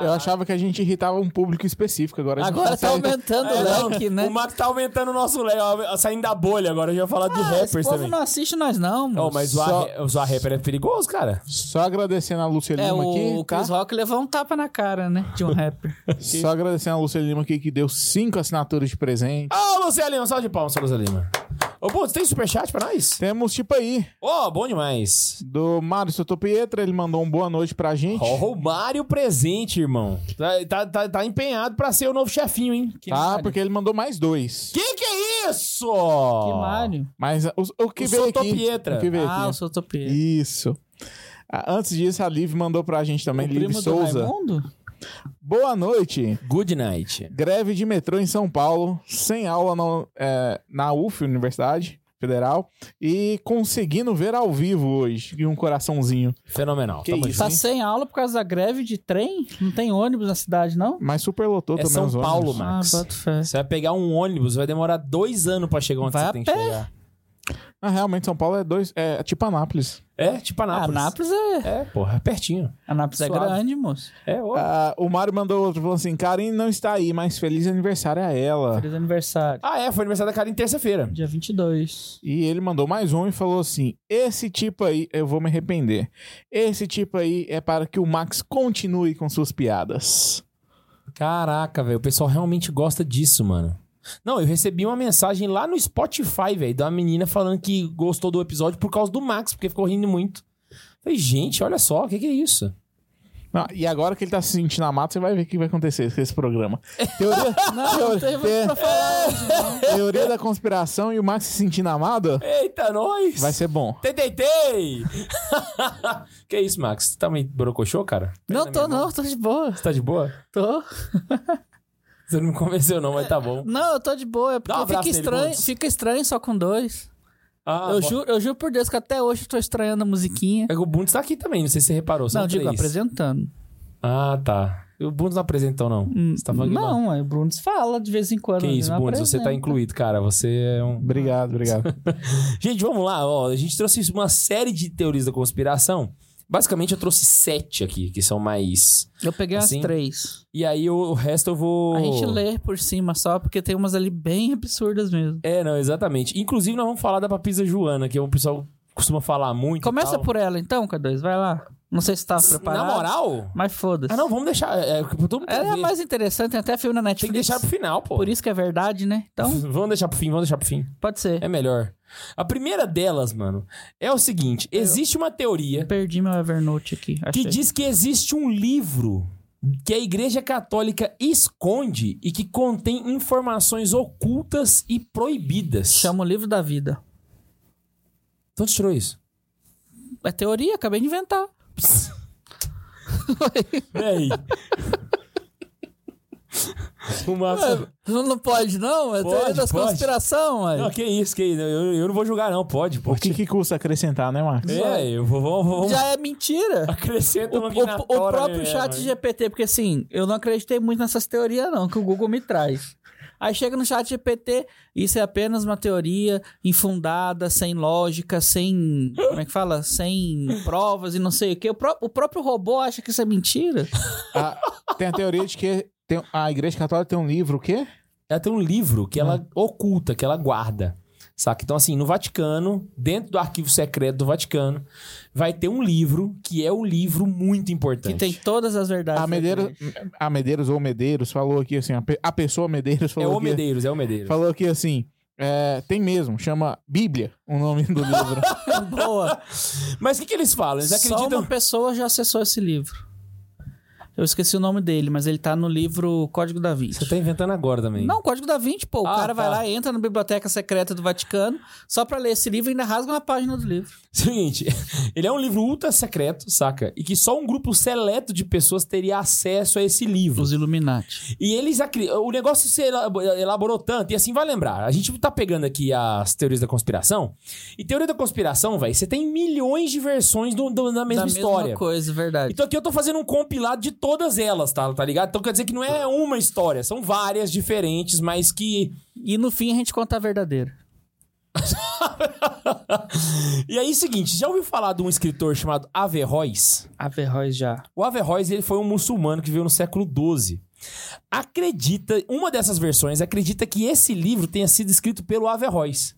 S3: Eu achava que a gente irritava um público específico. Agora, a gente
S2: Agora tá
S3: consegue-
S2: aumentando
S1: É,
S2: o
S1: não,
S2: leque, né?
S1: O Max tá aumentando o nosso leque, saindo da bolha agora. A gente vai falar de
S2: Ah, esse
S1: rappers
S2: povo
S1: também.
S2: não assiste nós, não, moço.
S1: mas
S3: Só-
S1: zoar rapper é perigoso, cara.
S3: Só agradecendo a Lúcia
S2: É,
S3: Lima
S2: o,
S3: aqui,
S2: o
S3: tá?
S2: Chris Rock levou um tapa na cara, né? De um [laughs] rapper.
S3: Só agradecendo a Lúcia Lima aqui, que deu cinco assinaturas de presente.
S1: Ô, Lucia Lima, salve de palmas pra Lucia Lima. Ô, pô, você tem superchat pra nós?
S3: Temos tipo aí,
S1: Ô, bom demais.
S3: do Mário Sotopietra, ele mandou um boa noite pra gente.
S1: Ó, o Mário presente, irmão. Tá, tá, tá, tá empenhado pra ser o novo chefinho, hein?
S2: Que
S3: tá,
S2: Mário?
S3: porque ele mandou mais dois.
S1: Que que é isso?
S2: Que Mário?
S3: Mas o, o que
S1: O
S3: veio aqui...
S1: Sotopietra.
S3: O que veio
S2: Ah,
S3: aqui.
S2: sou Topia.
S3: Isso. Ah, Antes disso, a Liv mandou pra gente também,
S2: O
S3: Liv
S2: primo do
S3: Souza.
S2: Raimundo?
S3: Boa noite.
S1: Good night.
S3: Greve de metrô em São Paulo, sem aula na, é, na UF, Universidade Federal, e conseguindo ver ao vivo hoje, e um coraçãozinho.
S1: Fenomenal.
S3: Que
S1: Tamo
S3: isso.
S2: Tá sem aula por causa da greve de trem? Não tem ônibus na cidade, não?
S3: Mas superlotou
S1: É
S3: também
S1: São
S3: os
S1: Paulo,
S3: ônibus.
S1: Max.
S2: Ah, boto fé.
S1: Você vai pegar um ônibus, vai demorar dois anos pra chegar onde
S2: Vai
S1: você
S2: a
S1: tem que
S2: pé.
S1: chegar.
S3: Ah, realmente, São Paulo é dois. É tipo Anápolis.
S1: É, tipo Anápolis.
S2: Anápolis é.
S1: É, porra, é pertinho.
S2: Anápolis é
S1: Suave.
S2: grande, moço.
S1: É, ó.
S3: Ah, o Mário mandou outro falando assim: Karine não está aí, mas feliz aniversário a ela.
S2: Feliz aniversário.
S1: Ah, é, foi aniversário da Karine terça-feira.
S2: Dia 22.
S3: E ele mandou mais um e falou assim: Esse tipo aí, eu vou me arrepender. Esse tipo aí é para que o Max continue com suas piadas.
S1: Caraca, velho, o pessoal realmente gosta disso, mano. Não, eu recebi uma mensagem lá no Spotify, velho, da menina falando que gostou do episódio por causa do Max, porque ficou rindo muito. Falei, gente, olha só, o que, que é isso?
S3: Não, e agora que ele tá se sentindo amado, você vai ver o que vai acontecer com esse programa. [laughs] Teoria, [laughs]
S2: Não, não tem muito pra falar hoje, não.
S3: teoria da conspiração e o Max se sentindo amado
S1: Eita, nós!
S3: vai ser bom.
S1: Tei, tei, tei! [laughs] que isso, Max? Você tá meio borocochô, cara?
S2: Não tô, não, tô de boa.
S1: Você tá de boa?
S2: Tô. [laughs]
S1: Você não me convenceu, não, mas tá bom.
S2: Não, eu tô de boa. É
S1: um
S2: porque
S1: abraço
S2: fica estranho, fica estranho só com dois.
S1: Ah,
S2: eu, juro, eu juro por Deus que até hoje eu tô estranhando a musiquinha.
S1: É que o Bundes tá aqui também, não sei se você reparou. São
S2: não, digo,
S1: três.
S2: apresentando.
S1: Ah, tá. O Bundes não apresentou, não. Você tá falando que
S2: não, aí o Bruno fala de vez em quando.
S1: Que isso, Bundes, você tá incluído, cara. Você é um.
S3: Obrigado, obrigado. [laughs]
S1: Gente, vamos lá, ó. A gente trouxe uma série de teorias da conspiração. Basicamente, eu trouxe sete aqui, que são mais.
S2: Eu peguei
S1: Assim?
S2: as três.
S1: E aí o, o resto eu vou.
S2: A gente lê por cima só, porque tem umas ali bem absurdas mesmo.
S1: É, não, exatamente. Inclusive, nós vamos falar da papisa Joana, que é um pessoal costuma falar muito.
S2: Começa por ela então, K2, vai lá. Não sei se tá preparado.
S1: Na moral?
S2: Mas foda-se.
S1: Ah, não, vamos deixar. É, é,
S2: Ela é
S1: ver.
S2: mais interessante, tem até filme na
S1: Tem
S2: Netflix.
S1: que deixar pro final, pô.
S2: Por isso que é verdade, né? Então,
S1: Vamos deixar pro fim, vamos deixar pro fim.
S2: pode ser.
S1: É melhor. A primeira delas, mano, é o seguinte: existe uma teoria
S2: Perdi meu Evernote aqui.
S1: que
S2: Achei.
S1: diz que existe um livro que a Igreja Católica esconde e que contém informações ocultas e proibidas.
S2: Chama o livro da vida.
S1: Então tirou isso?
S2: É teoria, acabei de inventar. [laughs]
S1: Véi. [laughs] o Márcio...
S2: Não, não pode, não? É
S1: Pode,
S2: teoria das
S1: pode.
S2: conspiração,
S1: Não,
S2: mano.
S1: que isso, que isso. Eu, eu não vou julgar, não. Pode,
S3: O
S1: pode.
S3: que, que custa acrescentar, né, Max?
S1: É, eu vou... Vamos, vamos
S2: Já é mentira.
S1: acrescenta
S2: O,
S1: uma
S2: o- o
S1: tora,
S2: próprio
S1: né,
S2: chat
S1: mano?
S2: GPT, porque assim, eu não acreditei muito nessas teorias, não, que o Google me traz. Aí chega no chat GPT, isso é apenas uma teoria infundada, sem lógica, sem. Como é que fala? Sem provas e não sei o quê. O, pró- o próprio robô acha que isso é mentira. [laughs]
S3: Ah, tem a teoria de que tem- a Igreja Católica tem um livro, o quê?
S1: Ela tem um livro que ela oculta, que ela guarda. Saca? Então, assim, no Vaticano, dentro do arquivo secreto do Vaticano, vai ter um livro que é um livro muito importante.
S2: Que tem todas as verdades.
S3: A Medeiros, a Medeiros ou Medeiros falou aqui assim, a, pe- a pessoa Medeiros
S1: É
S3: falou
S1: o
S3: aqui,
S1: Medeiros, é o Medeiros.
S3: falou aqui assim, é, tem mesmo, chama Bíblia, o nome do livro. [laughs]
S2: Boa.
S1: Mas o que, que eles falam? Eles
S2: Só
S1: acreditam.
S2: uma pessoa já acessou esse livro. Eu esqueci o nome dele, mas ele tá no livro Código da Vinci.
S1: Você tá inventando agora também.
S2: Não, Código da Vinci, pô. O
S1: Ah,
S2: cara vai
S1: tá.
S2: lá, entra na biblioteca secreta do Vaticano, só pra ler esse livro e ainda rasga uma página do livro.
S1: Seguinte, [laughs] ele é um livro ultra secreto, saca? E que só um grupo seleto de pessoas teria acesso a esse livro.
S2: Os Illuminati.
S1: E eles o negócio se elabo- elaborou tanto, e assim vai lembrar. A gente tá pegando aqui as teorias da conspiração. E teoria da conspiração, velho, você tem milhões de versões do, do- da mesma
S2: da
S1: história.
S2: mesma coisa, verdade.
S1: Então aqui eu tô fazendo um compilado de todas elas, tá, tá ligado? Então quer dizer que não é uma história, são várias diferentes, mas que.
S2: E no fim a gente conta a verdadeira. [laughs]
S1: e aí, seguinte, já ouviu falar de um escritor chamado Averroes?
S2: Averroes já.
S1: O Averroes ele foi um muçulmano que viveu no século XII. Acredita, uma dessas versões acredita que esse livro tenha sido escrito pelo Averroes.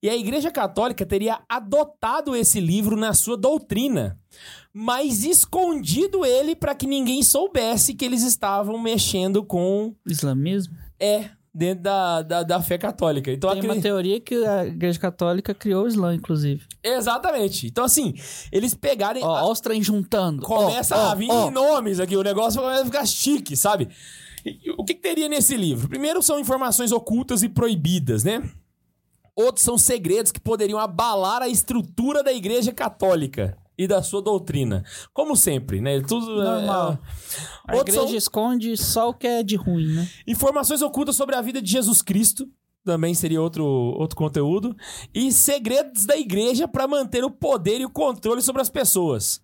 S1: E a Igreja Católica teria adotado esse livro na sua doutrina, mas escondido ele para que ninguém soubesse que eles estavam mexendo com
S2: Islamismo?
S1: é dentro da, da, da fé católica. Então,
S2: Tem uma
S1: acre-
S2: teoria que a Igreja Católica criou o Islã, inclusive.
S1: Exatamente. Então, assim, eles pegarem.
S2: Ó, ó os trem juntando.
S1: Começa
S2: Ó, ó,
S1: a vir
S2: ó.
S1: nomes aqui, o negócio começa a ficar chique, sabe? O que, que teria nesse livro? Primeiro são informações ocultas e proibidas, né? Outros são segredos que poderiam abalar a estrutura da Igreja Católica e da sua doutrina. Como sempre, né? Tudo
S2: Normal.
S1: é-
S2: A
S1: Outros
S2: igreja
S1: são
S2: esconde só o que é de ruim, né?
S1: informações ocultas sobre a vida de Jesus Cristo. Também seria outro, outro conteúdo. E segredos da igreja para manter o poder e o controle sobre as pessoas.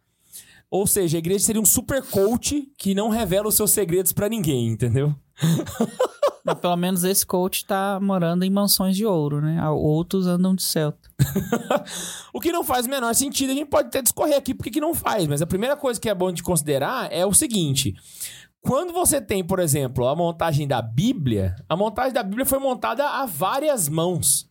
S1: Ou seja, a igreja seria um super coach que não revela os seus segredos para ninguém, entendeu?
S2: Mas pelo menos esse coach tá morando em mansões de ouro, né? Outros andam de Celta. [laughs]
S1: O que não faz o menor sentido, a gente pode até discorrer aqui porque que não faz, mas a primeira coisa que é bom de considerar é o seguinte: quando você tem, por exemplo, a montagem da Bíblia, a montagem da Bíblia foi montada a várias mãos.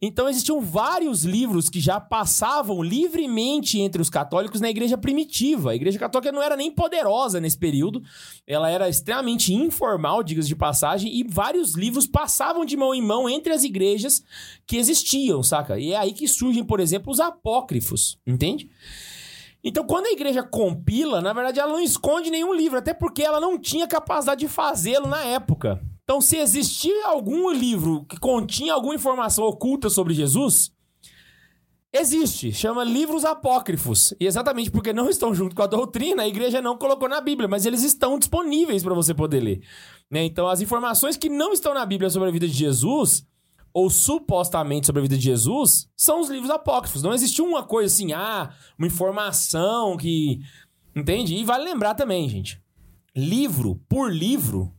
S1: Então existiam vários livros que já passavam livremente entre os católicos na igreja primitiva. A igreja católica não era nem poderosa nesse período, ela era extremamente informal, digas de passagem, e vários livros passavam de mão em mão entre as igrejas que existiam, saca? E é aí que surgem, por exemplo, os apócrifos, entende? Então, quando a igreja compila, na verdade, ela não esconde nenhum livro, até porque ela não tinha capacidade de fazê-lo na época. Então, se existia algum livro que continha alguma informação oculta sobre Jesus, existe. Chama livros apócrifos. E exatamente porque não estão junto com a doutrina, a igreja não colocou na Bíblia, mas eles estão disponíveis para você poder ler. Né? Então, as informações que não estão na Bíblia sobre a vida de Jesus, ou supostamente sobre a vida de Jesus, são os livros apócrifos. Não existe uma coisa assim, ah, uma informação que. Entende? E vale lembrar também, gente. Livro por livro,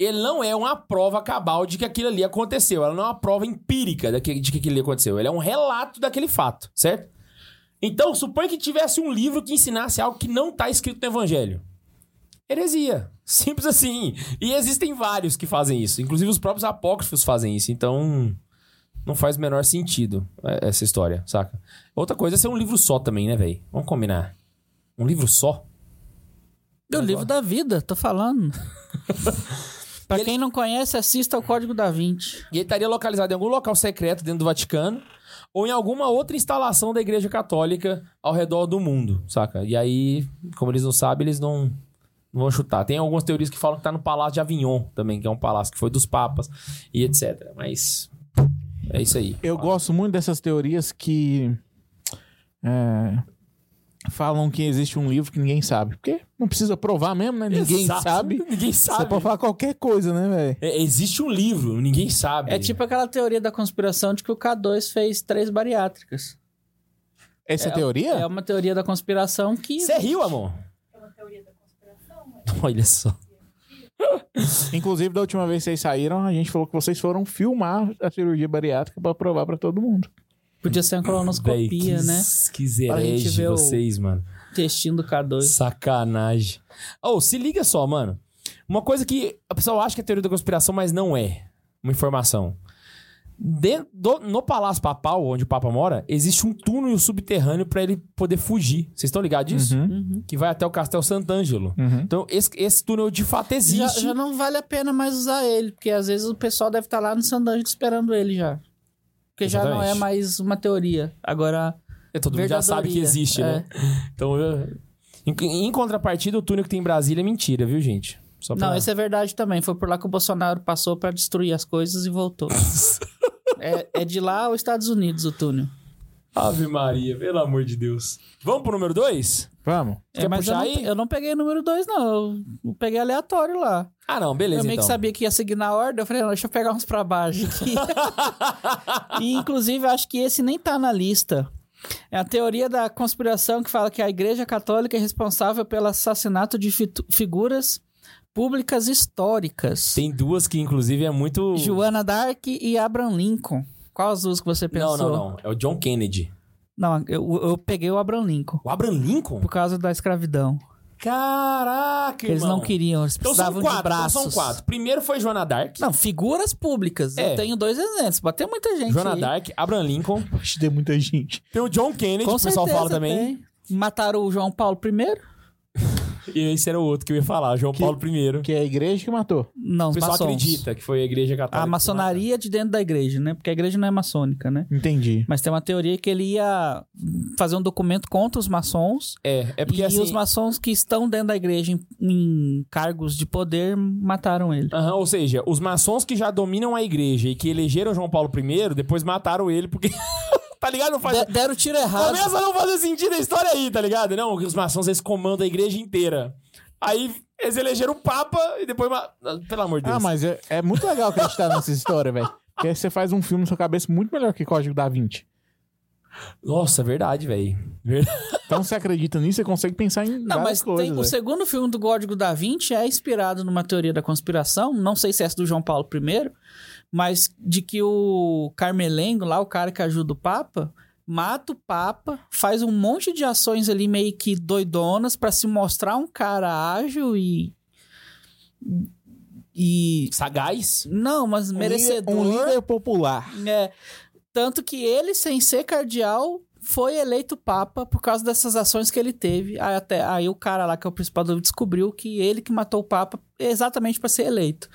S1: ele não é uma prova cabal de que aquilo ali aconteceu. Ela não é uma prova empírica de que, aquilo ali aconteceu. Ele é um relato daquele fato, certo? Então, suponha que tivesse um livro que ensinasse algo que não está escrito no Evangelho. Heresia. Simples assim. E existem vários que fazem isso. Inclusive os próprios apócrifos fazem isso. Então, não faz o menor sentido é, essa história, saca? Outra coisa é ser um livro só também, né, velho? Vamos combinar. Um livro só?
S2: É o livro da vida, tô falando. [laughs] pra
S1: E ele-
S2: quem não conhece, assista o Código da Vinci.
S1: E ele estaria localizado em algum local secreto dentro do Vaticano ou em alguma outra instalação da Igreja Católica ao redor do mundo, saca? E aí, como eles não sabem, eles não, não vão chutar. Tem algumas teorias que falam que tá no Palácio de Avignon também, que é um palácio que foi dos papas e etc. Mas é isso aí.
S3: Eu gosto muito dessas teorias que é, falam que existe um livro que ninguém sabe. Porque não precisa provar mesmo, né? Ninguém
S1: Exato.
S3: sabe. [laughs]
S1: Ninguém
S3: Você
S1: sabe.
S3: pode falar qualquer coisa, né, velho?
S1: É, existe um livro, ninguém sabe.
S2: É tipo aquela teoria da conspiração de que o K2 fez três bariátricas.
S3: Essa é,
S2: É-
S3: teoria?
S2: É uma teoria da conspiração que.
S1: Você riu, amor? [laughs] Olha só.
S3: Inclusive, da última vez que vocês saíram, a gente falou que vocês foram filmar a cirurgia bariátrica pra provar pra todo mundo.
S2: Podia ser uma
S1: Véi,
S2: colonoscopia,
S1: que,
S2: né?
S1: Que herege
S2: ver o-
S1: vocês, mano.
S2: Intestino do K2.
S1: Sacanagem. Oh, se liga só, mano. Uma coisa que a pessoa acha que é teoria da conspiração, mas não é. Uma informação. Dentro do- no Palácio Papal, onde o Papa mora, existe um túnel subterrâneo pra ele poder fugir. Vocês estão ligados disso?
S2: Uhum.
S1: Que vai até o Castelo Sant'Angelo.
S3: Uhum.
S1: Então, esse, esse túnel de fato
S2: Já,
S1: existe.
S2: já não vale a pena mais usar ele, porque às vezes o pessoal deve estar lá no Sandangelo esperando ele já. Porque já não é
S1: Exatamente.
S2: mais uma teoria. Agora,
S1: É, todo mundo já sabe que existe, né? Então, eu- em, em contrapartida, o túnel que tem em Brasília é mentira, viu, gente? Pra...
S2: Não, isso é verdade também. Foi por lá que o Bolsonaro passou pra destruir as coisas e voltou. [laughs] é, é de lá aos Estados Unidos o túnel.
S1: Ave Maria, pelo amor de Deus. Vamos pro número 2?
S3: Vamos.
S1: Quer
S2: mas eu não,
S1: aí?
S2: eu não peguei o número 2, não. Eu peguei aleatório lá.
S1: Ah, não, beleza,
S2: eu meio
S1: então.
S2: que sabia que ia seguir na ordem. Eu falei, não, deixa eu pegar uns pra baixo aqui. [laughs] e, inclusive, eu acho que esse nem tá na lista. É a teoria da conspiração que fala que a Igreja Católica é responsável pelo assassinato de fitu- figuras públicas históricas.
S1: Tem duas que, inclusive, é muito...
S2: Joana Dark e Abraham Lincoln. Qual as duas que você pensou?
S1: Não, não, não. É o John Kennedy.
S2: Não, eu, eu peguei o Abraham Lincoln.
S1: O Abraham Lincoln?
S2: Por causa da escravidão.
S1: Caraca,
S2: Eles
S1: irmão.
S2: não queriam, eles
S1: Então são
S2: precisavam
S1: quatro,
S2: de braços.
S1: então são quatro. Primeiro foi Joana Dark.
S2: Não, figuras públicas.
S1: É.
S2: Eu tenho dois exemplos. Pode ter muita gente
S1: Joana
S2: aí.
S1: Dark, Abraham Lincoln.
S3: Tem muita gente.
S1: Tem o John Kennedy,
S2: Com
S1: que o pessoal fala também.
S2: tem. Mataram o João Paulo I?
S1: E esse era o outro que eu ia falar, João Paulo I.
S3: Que é a igreja que matou.
S2: Não,
S1: O pessoal
S2: maçons.
S1: acredita que foi a igreja católica.
S2: A maçonaria de dentro da igreja, né? Porque a igreja não é maçônica, né?
S3: Entendi.
S2: Mas tem uma teoria que ele ia fazer um documento contra os maçons.
S1: É, é porque
S2: e
S1: assim...
S2: os maçons que estão dentro da igreja em, em cargos de poder mataram ele.
S1: Aham, ou seja, os maçons que já dominam a igreja e que elegeram João Paulo I, depois mataram ele porque... [laughs] tá ligado? Não faz...
S2: De- deram o tiro errado.
S1: Começa a não fazer sentido a história aí, tá ligado? Não, os maçons eles comandam a igreja inteira. Aí eles elegeram o Papa e depois. ma- Pelo amor de Deus.
S3: Ah, mas é, é muito legal acreditar [laughs] nessa história, velho. Porque aí você faz um filme na sua cabeça muito melhor que Código da Vinci.
S1: Nossa, verdade, velho. [laughs]
S3: Então, você acredita nisso, você consegue pensar em
S2: Não,
S3: várias
S2: mas
S3: coisas.
S2: tem, o segundo filme do Código da Vinci é inspirado numa teoria da conspiração, não sei se é essa do João Paulo I, mas de que o Carmelengo, lá, o cara que ajuda o Papa, mata o Papa, faz um monte de ações ali meio que doidonas pra se mostrar um cara ágil e. E.
S1: Sagaz.
S2: Não, mas
S3: Um
S2: merecedor.
S3: líder, um líder popular.
S2: É, Tanto que ele, sem ser cardeal, foi eleito papa por causa dessas ações que ele teve. Aí, até, aí o cara lá, que é o principal descobriu que ele que matou o papa exatamente para ser eleito.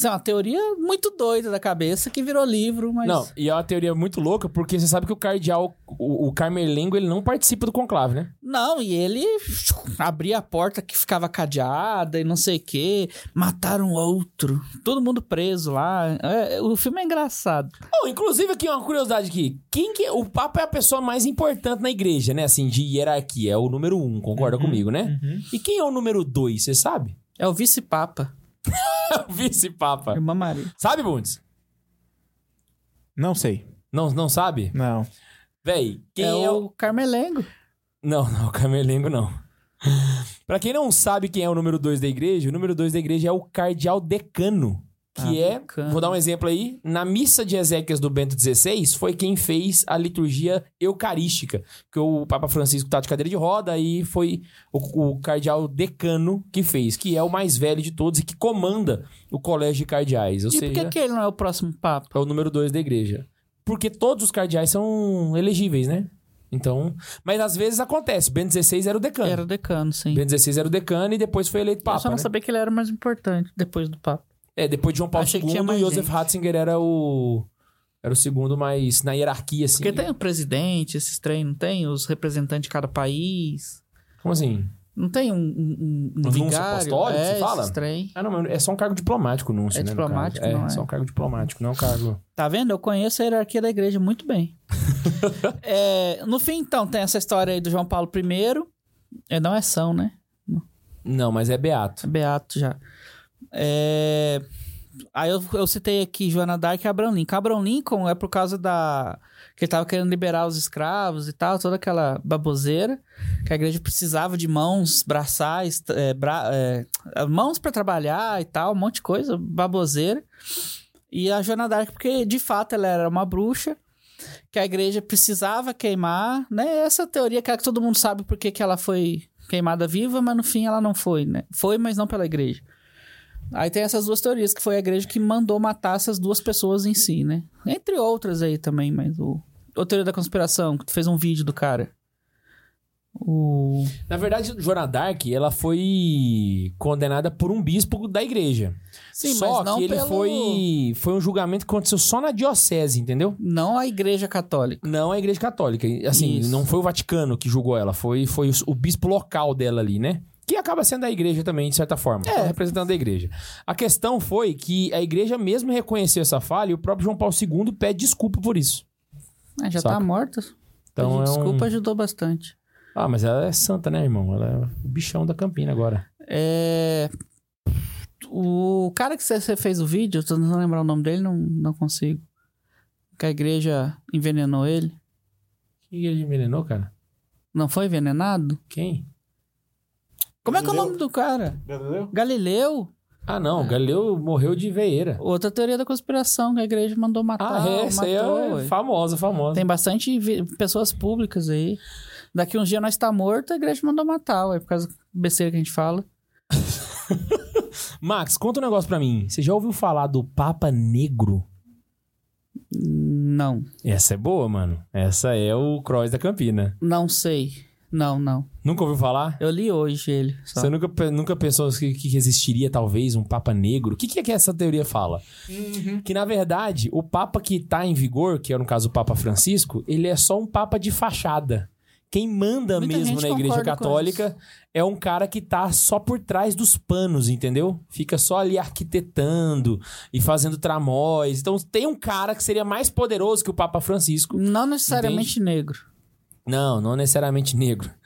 S2: Isso é uma teoria muito doida da cabeça que virou livro, mas...
S1: Não, e é uma teoria muito louca, porque você sabe que o cardeal, o, o Carmelengo, ele não participa do conclave, né?
S2: Não, e ele [sniffs] abria a porta que ficava cadeada e não sei o quê. Mataram outro. Todo mundo preso lá. É, o filme é engraçado.
S1: Oh, inclusive, aqui uma curiosidade aqui. Quem que... O Papa é a pessoa mais importante na igreja, né? Assim, de hierarquia. É o número um, concorda comigo, né? E quem é o número dois, você sabe?
S2: É o vice-papa. [laughs]
S1: o vice-papa.
S2: Irmã Maria.
S1: Sabe, Bundes?
S3: Não sei.
S1: Não, não sabe?
S3: Não.
S1: Véi, quem
S2: é,
S1: é, o...
S2: o Carmelengo.
S1: Não, não, o Camelengo não. pra quem não sabe quem é o número 2 da igreja, o número 2 da igreja é o cardeal decano. Que
S2: Ah,
S1: é,
S2: decano.
S1: vou dar um exemplo aí, na missa de Ezequias do Bento XVI, foi quem fez a liturgia eucarística. Que o Papa Francisco tá de cadeira de roda e foi o, o cardeal decano que fez, que é o mais velho de todos e que comanda o colégio de cardeais. Ou
S2: E por
S1: seja,
S2: que, que ele não é o próximo papa?
S1: é o número 2 da igreja. Porque todos os cardeais são elegíveis, né? Então, mas às vezes acontece. Bento XVI era o decano.
S2: Era o decano, sim.
S1: Bento XVI era o decano e depois foi eleito
S2: Eu
S1: papa,
S2: só não
S1: né?
S2: sabia que ele era o mais importante depois do papa.
S1: É, depois de João Paulo
S2: Achei que
S1: II,
S2: tinha
S1: o
S2: mais
S1: Joseph
S2: gente.
S1: Ratzinger era o era o segundo mais na hierarquia assim.
S2: Porque tem o presidente, esses trem, não tem? Os representantes de cada país.
S1: Como assim?
S2: Não tem um, um, um,
S1: núncio
S2: vigário?
S1: apostólico,
S2: é,
S1: você fala?
S2: trem.
S1: Ah, não, mas é só um cargo diplomático, não,
S2: É
S1: né,
S2: diplomático, não
S1: é,
S2: é?
S1: só um cargo diplomático, não é um cargo.
S2: Tá vendo? Eu conheço a hierarquia da igreja muito bem. [laughs] É, no fim, então, tem essa história aí do João Paulo I. É, não é São, né?
S1: Não, mas é beato.
S2: É Beato já. É, Aí eu, eu citei aqui Joana Dark e Abraham Lincoln. Abraham Lincoln é por causa da... Que ele tava querendo liberar os escravos e tal, toda aquela baboseira. Que a igreja precisava de mãos, braçais, é, bra- é, mãos para trabalhar e tal, um monte de coisa, baboseira. E a Joana Dark, porque de fato ela era uma bruxa, que a igreja precisava queimar, né? Essa teoria que, é que todo mundo sabe por que que ela foi queimada viva, mas no fim ela não foi, né? Foi, mas não pela igreja. Aí tem essas duas teorias, que foi a igreja que mandou matar essas duas pessoas em si, né? Entre outras aí também, mas o... A teoria da conspiração, que tu fez um vídeo do cara. O...
S1: Na verdade, Joana Dark, ela foi condenada por um bispo da igreja.
S2: Sim,
S1: só
S2: mas não
S1: que ele
S2: pelo-
S1: foi foi um julgamento que aconteceu só na diocese, entendeu?
S2: Não a igreja católica.
S1: Não a igreja católica. Assim,
S2: Isso.
S1: não foi o Vaticano que julgou ela, foi, foi o, o bispo local dela ali, né? Que acaba sendo a igreja também, de certa forma.
S2: É.
S1: tá representando a igreja. A questão foi que a igreja mesmo reconheceu essa falha e o próprio João Paulo II pede desculpa por isso.
S2: Ah, já
S1: Saca.
S2: tá morta.
S1: Então é um-
S2: Desculpa, ajudou bastante.
S1: Ah, mas ela é santa, né, irmão? Ela é o bichão da Campina agora.
S2: É... O cara que você fez o vídeo, eu tô tentando lembrar o nome dele, não, não consigo. Que a igreja envenenou ele.
S1: Quem ele envenenou, cara?
S2: Não foi envenenado?
S1: Quem?
S2: Como é que é o
S3: Galileu?
S2: nome do cara?
S3: Entendeu?
S2: Galileu?
S1: Ah, não. Galileu morreu de veeira.
S2: Outra teoria da conspiração que a igreja mandou matar.
S1: Ah, é. Essa aí é famosa, famosa.
S2: Tem bastante vi- pessoas públicas aí. Daqui uns dias nós tá morto, a igreja mandou matar, ué, por causa da besteira que a gente fala. [laughs]
S1: Max, conta um negócio pra mim. Você já ouviu falar do Papa Negro?
S2: Não,
S1: Essa é boa, mano. Essa é o Cross da Campina.
S2: não sei. Não, não.
S1: Nunca ouviu falar?
S2: Eu li hoje ele. só.
S1: Você nunca, nunca pensou que, que existiria talvez um Papa Negro? O que, que é que essa teoria fala? Que na verdade, o Papa que tá em vigor, que é no caso o Papa Francisco, ele é só um Papa de fachada. Quem manda
S2: Muita
S1: mesmo na Igreja Católica é um cara que tá só por trás dos panos, entendeu? Fica só ali arquitetando e fazendo tramóis. Então tem um cara que seria mais poderoso que o Papa Francisco,
S2: Não necessariamente negro.
S1: Não, não necessariamente negro. [laughs]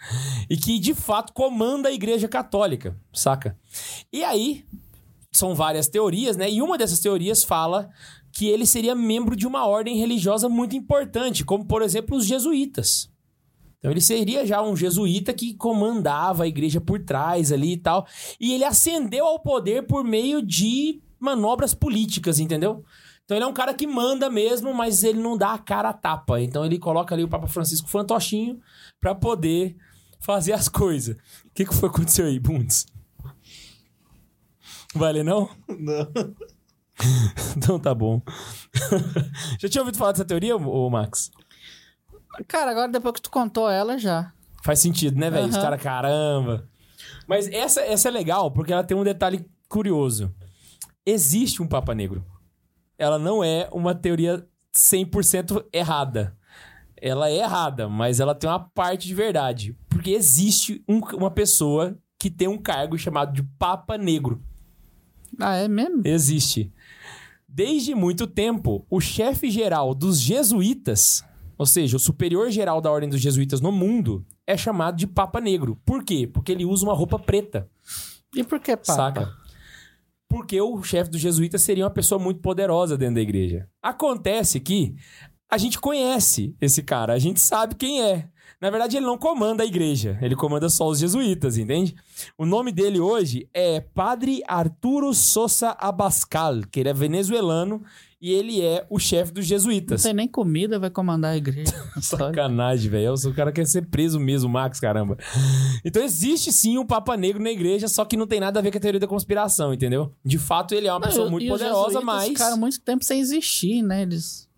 S1: E que de fato comanda a Igreja Católica, saca? E aí, são várias teorias, né? E uma dessas teorias fala que ele seria membro de uma ordem religiosa muito importante, como por exemplo os jesuítas. Então ele seria já um jesuíta que comandava a igreja por trás ali e tal. E ele ascendeu ao poder por meio de manobras políticas, entendeu? Então ele é um cara que manda mesmo, mas ele não dá a cara a tapa. Então ele coloca ali o Papa Francisco fantochinho pra poder fazer as coisas. O que, que foi que aconteceu aí, Bundes? Vai ler não?
S3: Não. [laughs]
S1: então tá bom. [laughs] Já tinha ouvido falar dessa teoria, ô Max?
S2: Cara, agora depois que tu contou ela, já.
S1: Faz sentido, né, velho? Os
S2: Aham.
S1: caras, caramba. Mas essa, essa é legal porque ela tem um detalhe curioso. Existe um Papa Negro. Ela não é uma teoria 100% errada. Ela é errada, mas ela tem uma parte de verdade. Porque existe um- uma pessoa que tem um cargo chamado de Papa Negro.
S2: Ah, é mesmo?
S1: Existe. Desde muito tempo, o chefe geral dos jesuítas, ou seja, o superior geral da ordem dos jesuítas no mundo, é chamado de Papa Negro. Por quê? Porque ele usa uma roupa preta,
S2: E por que, Papa?
S1: saca? Porque o chefe dos jesuítas seria uma pessoa muito poderosa dentro da igreja. Acontece que a gente conhece esse cara, a gente sabe quem é. Na verdade, ele não comanda a igreja, ele comanda só os jesuítas, entende? O nome dele hoje é Padre Arturo Sosa Abascal, que ele é venezuelano e ele é o chefe dos
S2: Não
S1: jesuítas.
S2: tem nem comida, vai comandar a igreja. [laughs]
S1: Sacanagem, velho. O cara quer ser preso mesmo, Max, caramba. Então existe sim um Papa Negro na igreja, só que não tem nada a ver com a teoria da conspiração, entendeu? De fato, ele é uma pessoa
S2: Não,
S1: muito
S2: e os
S1: poderosa,
S2: jesuítas
S1: mas.
S2: ficaram muito tempo sem existir, né? Eles...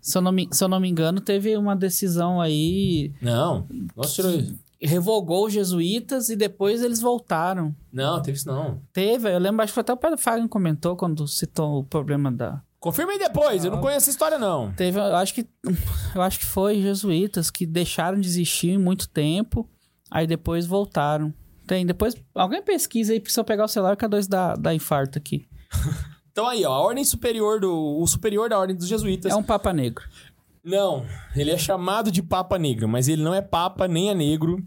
S2: Se eu, não me, se eu não me engano, teve uma decisão aí...
S1: Não, nossa, tirou isso.
S2: Revogou os jesuítas e depois eles voltaram.
S1: Não, teve isso não.
S2: Teve, eu lembro, acho que foi até o Pedro Fagan comentou quando citou o problema da...
S1: Confirma aí depois, eu não conheço essa história, não.
S2: Teve, eu acho que [laughs] eu acho que foi jesuítas que deixaram de existir muito tempo, aí depois voltaram. Tem, depois alguém pesquisa aí, precisa pegar o celular que a dois dá, dá infarto aqui. [laughs]
S1: Então aí, ó, a ordem superior do. O superior da ordem dos jesuítas.
S2: É um papa negro.
S1: Não, ele é chamado de Papa Negro, mas ele não é Papa nem é negro.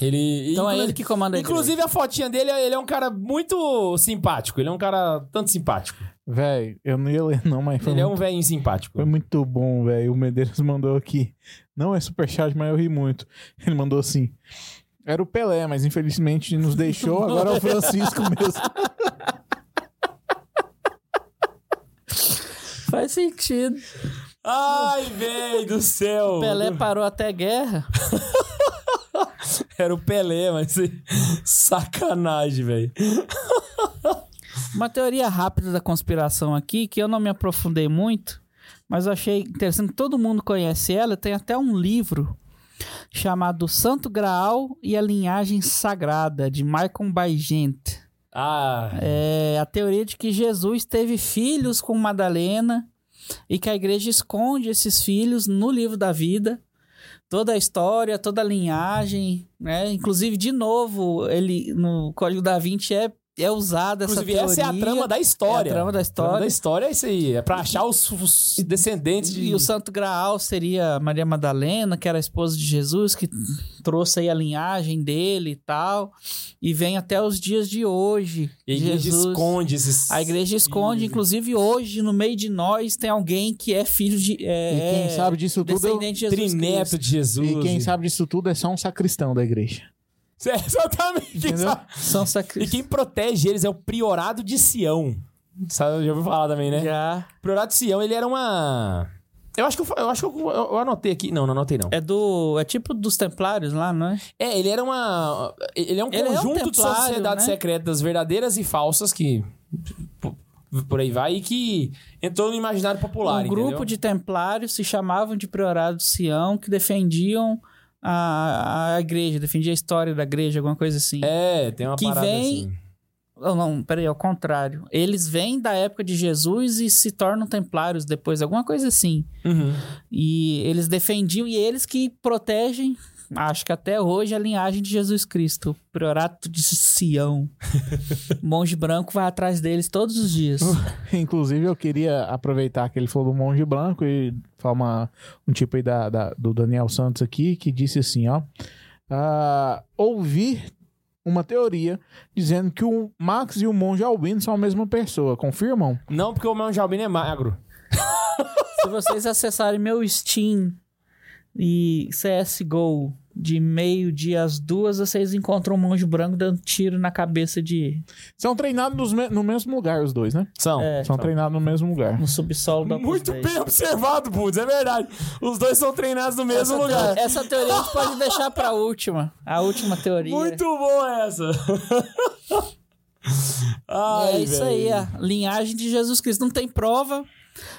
S1: Ele.
S2: Então é ele que comanda a igreja.
S1: Inclusive, a fotinha dele, ele é um cara muito simpático. Ele é um cara tanto simpático.
S3: Véi, eu não ia ler não, mas foi,
S1: Ele é
S3: muito,
S1: um velhinho simpático.
S3: foi muito bom, velho. O Medeiros mandou aqui. Não é superchat, mas eu ri muito. Ele mandou assim. Era o Pelé, mas infelizmente nos deixou. Agora é o Francisco [laughs] mesmo.
S2: Faz sentido.
S1: Ai, velho do céu.
S2: Pelé parou até guerra. [laughs]
S1: Era o Pelé, mas [laughs] sacanagem, velho.
S2: Uma teoria rápida da conspiração aqui, que eu não me aprofundei muito, mas eu achei interessante. Todo mundo conhece ela. Tem até um livro chamado Santo Graal e a Linhagem Sagrada, de Michael Baigent.
S1: Ah,
S2: É a teoria de que Jesus teve filhos com Madalena e que a igreja esconde esses filhos no livro da vida. Toda a história, toda a linhagem, né? Inclusive, de novo, ele no Código da Vinci é, é usada essa
S1: inclusive
S2: teoria.
S1: essa é a trama da história.
S2: É a trama da
S1: A
S2: história.
S1: trama da história é isso aí. É pra achar os, os descendentes de...
S2: E o Santo Graal seria Maria Madalena, que era a esposa de Jesus, que trouxe aí a linhagem dele e tal. E vem até os dias de hoje.
S1: E a igreja
S2: Jesus.
S1: esconde esses...
S2: A igreja esconde,
S1: filhos.
S2: inclusive hoje, no meio de nós, tem alguém que é filho de. É,
S3: E quem sabe disso tudo é o
S2: descendente de Jesus
S1: Trineto
S2: Cristo.
S1: de Jesus.
S3: E quem sabe disso tudo é só um sacristão da igreja.
S1: É, exatamente. Quem
S3: Entendeu?
S1: sabe-
S2: São
S1: E
S2: sacrifícios.
S1: quem protege eles é o priorado de Sião. Sabe, já ouviu falar também, né?
S2: Já.
S1: O priorado de Sião, ele era uma... Eu acho que eu, eu, acho que eu, eu anotei aqui. Não, não anotei não.
S2: É do. É tipo dos Templários lá, não é?
S1: É, ele era uma... Ele é um
S2: Ele é um
S1: conjunto de sociedades
S2: né?
S1: secretas verdadeiras e falsas que... Por, por aí vai. E que entrou no imaginário popular,
S2: um grupo
S1: entendeu?
S2: de templários se chamavam de Priorado de Sião que defendiam a, a igreja, defendia a história da igreja, alguma coisa assim.
S1: É, tem uma
S2: Que
S1: parada
S2: vem-
S1: assim.
S2: Não, não, peraí, ao contrário. Eles vêm da época de Jesus e se tornam templários depois, alguma coisa assim.
S1: Uhum.
S2: E eles defendiam, e eles que protegem, acho que até hoje, a linhagem de Jesus Cristo. Priorato de Sião. [laughs] Monge branco vai atrás deles todos os dias. [laughs]
S3: Inclusive, eu queria aproveitar que ele falou do monge branco e falar uma, um tipo aí da, da- do Daniel Santos aqui, que disse assim, ó. ah, ouvir uma teoria dizendo que o Max e o monge albino são a mesma pessoa. Confirmam?
S1: Não, porque o meu Jalbino é magro. [laughs]
S2: Se vocês acessarem meu Steam e CSGO de meio-dia às duas, vocês encontram um monge branco dando tiro na cabeça de.
S3: São treinados nos me- no mesmo lugar, os dois, né?
S1: São.
S2: É,
S3: São treinados no mesmo lugar.
S2: no subsolo da
S1: Muito
S2: Dei.
S1: bem observado, Putz, é verdade. Os dois são treinados no mesmo
S2: Essa,
S1: lugar.
S2: teo- essa teoria a gente pode deixar pra última. A última teoria.
S1: Muito boa essa. Ai,
S2: é isso
S1: velho.
S2: aí, a linhagem de Jesus Cristo. Não tem prova,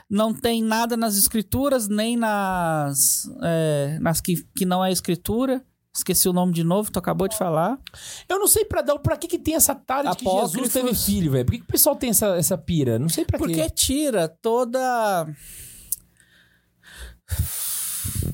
S2: não tem nada nas escrituras, nem nas, é, nas que, que não é escritura. Esqueci o nome de novo, tu acabou de falar.
S1: Eu não sei pra, dar- pra que, que tem essa tara de que Jesus teve filho, velho. Por que, que o pessoal tem essa, essa pira? Não sei pra
S2: Porque
S1: quê.
S2: tira toda.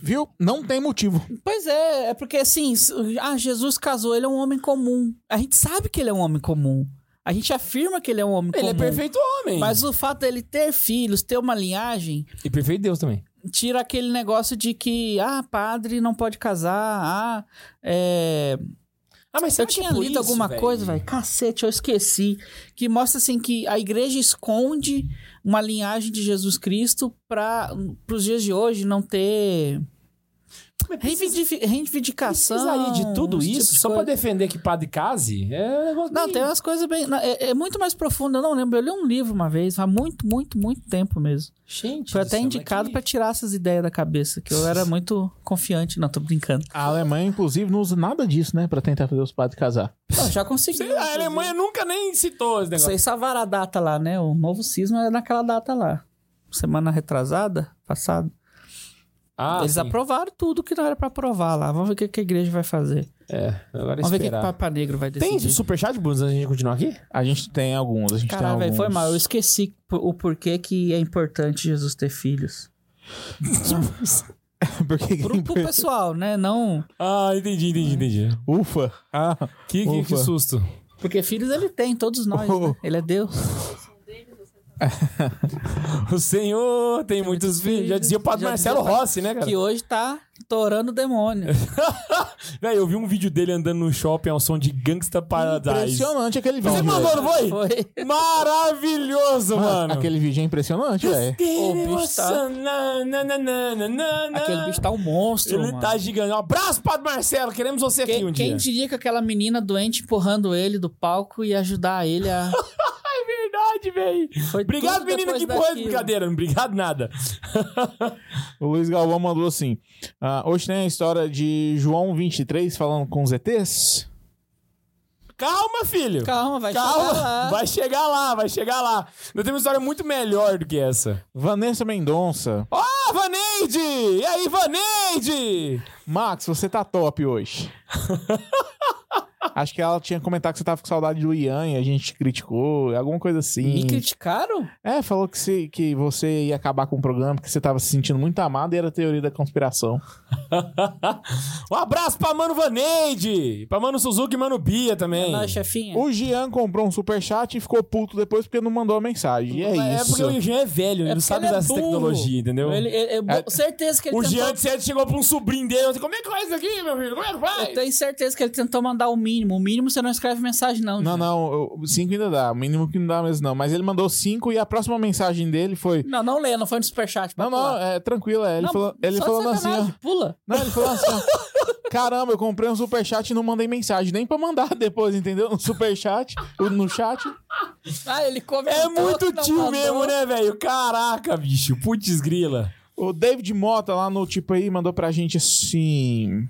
S3: Viu? Não tem motivo.
S2: Pois é, é porque assim, ah, Jesus casou, ele é um homem comum. A gente sabe que ele é um homem comum. A gente afirma que ele é um homem
S1: Ele
S2: comum.
S1: é perfeito homem.
S2: Mas o fato dele ter filhos, ter uma linhagem,
S1: E perfeito Deus também.
S2: tira aquele negócio de que, ah, padre não pode casar, ah, é...
S1: Ah, mas
S2: Eu
S1: que
S2: tinha
S1: é por
S2: lido
S1: isso,
S2: alguma coisa, velho, cacete, eu esqueci, que mostra, assim, que a igreja esconde uma linhagem de Jesus Cristo para os dias de hoje não ter
S1: precisa-
S2: reivindifi- reivindicação.
S1: Precisaria de tudo
S2: esse
S1: isso
S2: tipo de
S1: só pra
S2: coisa.
S1: defender que padre case? É um negócio
S2: Não, tem umas coisas bem. não, É, é muito mais profundo, eu não lembro. Eu li um livro uma vez, há muito, muito, muito tempo mesmo.
S1: Gente
S2: Foi até indicado
S1: que-
S2: pra tirar essas ideias da cabeça, que eu era [laughs] muito confiante. Não, tô brincando.
S3: A Alemanha, inclusive, não usa nada disso, né? Pra tentar fazer os padres casar.
S2: Não, já consegui.
S1: A Alemanha nunca nem citou esse negócio.
S2: Vocês salvaram a data lá, né? O novo cisma é naquela data lá. Semana retrasada, passada.
S1: Ah,
S2: Eles
S1: sim.
S2: aprovaram tudo que não era pra aprovar lá. Vamos ver o que, que a igreja vai fazer.
S1: É, agora
S2: Vamos ver o que, que o
S1: esperar.
S2: Papa Negro vai
S1: Tem
S2: decidir.
S1: superchat, Bruno, antes da gente continuar aqui?
S3: A gente tem alguns, a gente
S2: Caralho,
S3: tem
S2: velho,
S3: alguns.
S2: foi mal. Eu esqueci o porquê que é importante Jesus ter filhos.
S3: Porque
S2: Pro, pro pessoal, né? Não.
S1: Ah, entendi, entendi, entendi.
S3: Ufa. Ah,
S1: Que, que, que
S3: Ufa.
S1: susto.
S2: Porque filhos ele tem, todos nós, né? Ele é Deus. [laughs] [laughs]
S1: O Senhor tem muitos filhos. Já dizia o padre
S2: Já
S1: Marcelo
S2: dizia
S1: Rossi, né, cara?
S2: Que hoje tá torando o demônio. [laughs]
S1: Velho, eu vi um vídeo dele andando no shopping ao som de Gangsta Paradise.
S3: impressionante aquele vídeo.
S1: Você mandou, não foi?
S2: Foi.
S1: Maravilhoso, mano.
S3: Aquele vídeo é impressionante, velho.
S2: O bicho tá-. Aquele bicho tá um monstro,
S1: Ele
S2: mano.
S1: tá gigante. Um abraço, Padre Marcelo. Queremos você aqui
S2: Quem,
S1: um
S2: quem
S1: dia.
S2: diria que aquela menina doente empurrando ele do palco e ajudar ele a. [laughs]
S1: Verdade, velho. Obrigado,
S2: depois
S1: que
S2: daquilo.
S1: brincadeira. Não obrigado nada. [laughs]
S3: O Luiz Galvão mandou assim: ah, hoje tem a história de João 23 falando com os ETs.
S1: Calma, filho.
S2: Calma, vai
S1: Calma.
S2: chegar lá. [laughs]
S1: Vai chegar lá, vai chegar lá. Nós temos uma história muito melhor do que essa.
S3: Vanessa Mendonça.
S1: Ó, Vaneide! E aí, Vaneide?
S3: Max, você tá top hoje. [laughs] Acho que ela tinha comentado que você tava com saudade do Ian e a gente criticou, alguma coisa assim.
S2: Me criticaram?
S3: É, falou que, se, que você ia acabar com o programa porque você tava se sentindo muito amado e era teoria da conspiração. [laughs]
S1: um abraço pra Mano Vaneide, pra Mano Suzuki e Mano Bia também.
S2: Não, chefinha.
S3: O Gian comprou um superchat e ficou puto depois porque não mandou a mensagem. E é,
S1: É
S3: isso.
S1: porque o Jean é velho, ele
S2: É
S1: não
S2: porque
S1: sabe
S2: ele
S1: usar
S2: é
S1: essa
S2: burro.
S1: tecnologia, entendeu?
S2: Ele, ele- eu-
S3: É-
S2: certeza que ele
S1: O
S2: tentou...
S1: Jean de certo chegou pra um sobrinho dele e falou: Como é que faz isso aqui, meu filho? Como é que faz?
S2: Eu tenho certeza que ele tentou mandar o mínimo. O mínimo você não escreve mensagem, não.
S3: Não, não, eu- cinco ainda dá. O mínimo que não dá mesmo, não. Mas ele mandou cinco e a próxima mensagem dele foi.
S2: Não, não lê, não foi no superchat.
S3: Não,
S2: pode
S3: não,
S2: pular.
S3: é tranquilo. É, ele
S2: Não,
S3: falou, ele falando assim, ó.
S2: Pula.
S3: Não, ele falou assim, ó. [laughs] Caramba, eu comprei um superchat e não mandei mensagem. Nem pra mandar [laughs] depois, entendeu? No superchat, no chat.
S2: Ah, ele comentou
S1: É muito tio
S2: mandou.
S1: mesmo, né, velho? Caraca, bicho. Putz, grila.
S3: O David Mota lá no tipo aí mandou pra gente assim.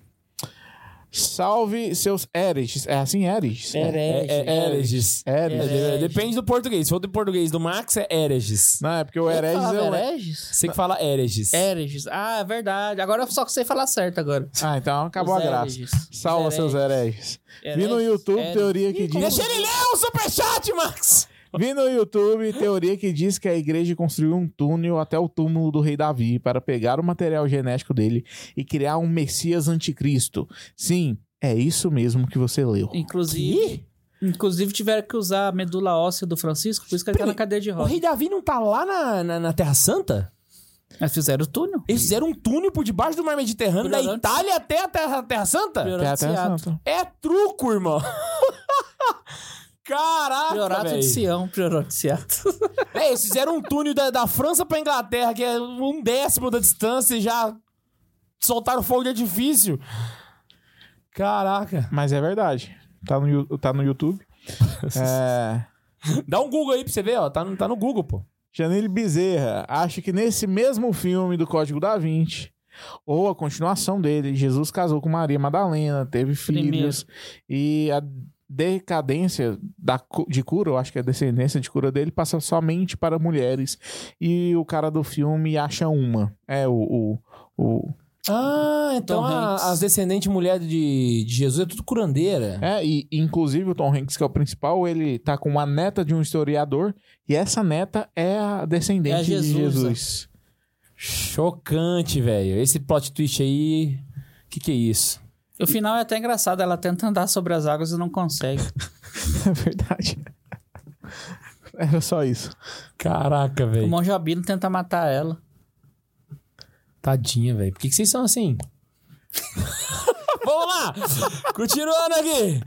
S3: Salve seus hereges. É assim, hereges?
S2: Herege.
S1: É, é hereges.
S3: Hereges.
S1: É, Depende do português. Se for do português do Max, é hereges.
S3: Não, é porque o hereges é o...
S2: hereges?
S1: Você que fala hereges.
S2: Hereges. Ah, é verdade. Agora eu só sei falar certo agora.
S3: Ah, então acabou
S2: Os
S3: a graça.
S2: hereges.
S3: Salva
S2: Os
S3: seus hereges. Vi no
S2: Hereges,
S3: YouTube
S2: hereges.
S3: teoria que diz.
S1: Deixa ele ler o superchat, Max! [laughs]
S3: Vi no YouTube teoria que diz que a igreja construiu um túnel até o túmulo do rei Davi para pegar o material genético dele e criar um Messias anticristo. Sim, é isso mesmo que você leu.
S2: Inclusive... Inclusive tiveram que usar a medula óssea do Francisco, por isso que ele tá na cadeia de
S1: O
S2: roda.
S1: rei Davi não tá lá na, na, na Terra Santa?
S2: Mas fizeram o túnel.
S1: Eles fizeram um túnel por debaixo do mar Mediterrâneo, da
S2: Priorante.
S1: Itália até a Terra, Terra Santa?
S3: Até a Terra Santa.
S1: É truco, irmão. [laughs] Caraca,
S2: Priorato
S1: velho.
S2: de Sião, Priorato de Seattle. [laughs]
S1: É, eles fizeram um túnel da, da França pra Inglaterra, que é um décimo da distância, e já soltaram fogo de artifício. Caraca.
S3: Mas é verdade. Tá no, tá no YouTube. [laughs] É...
S1: Dá um Google aí pra você ver, ó. Tá no, tá no Google, pô.
S3: Janine Bezerra acha que nesse mesmo filme do Código da Vinci, ou a continuação dele, Jesus casou com Maria Madalena, teve filhos, e a decadência da, de cura, eu acho que a descendência de cura dele passa somente para mulheres. E o cara do filme acha uma. É o. o, o-
S1: Ah, então a- as descendentes mulheres de, de Jesus é tudo curandeira.
S3: é, e inclusive o Tom Hanks, que é o principal, ele tá com uma neta de um historiador. E essa neta é a descendente
S2: É a
S3: de
S2: Jesus,
S3: Jesus.
S1: Chocante, velho. Esse plot twist aí. Que que é isso?
S2: O final é até engraçado, ela tenta andar sobre as águas e não consegue. [laughs]
S3: É verdade. Era só isso.
S1: Caraca,
S2: O
S1: velho.
S2: monge Albino tenta matar ela.
S1: Tadinha, velho. Por que, que vocês são assim? [laughs] Vamos lá! Continuando aqui.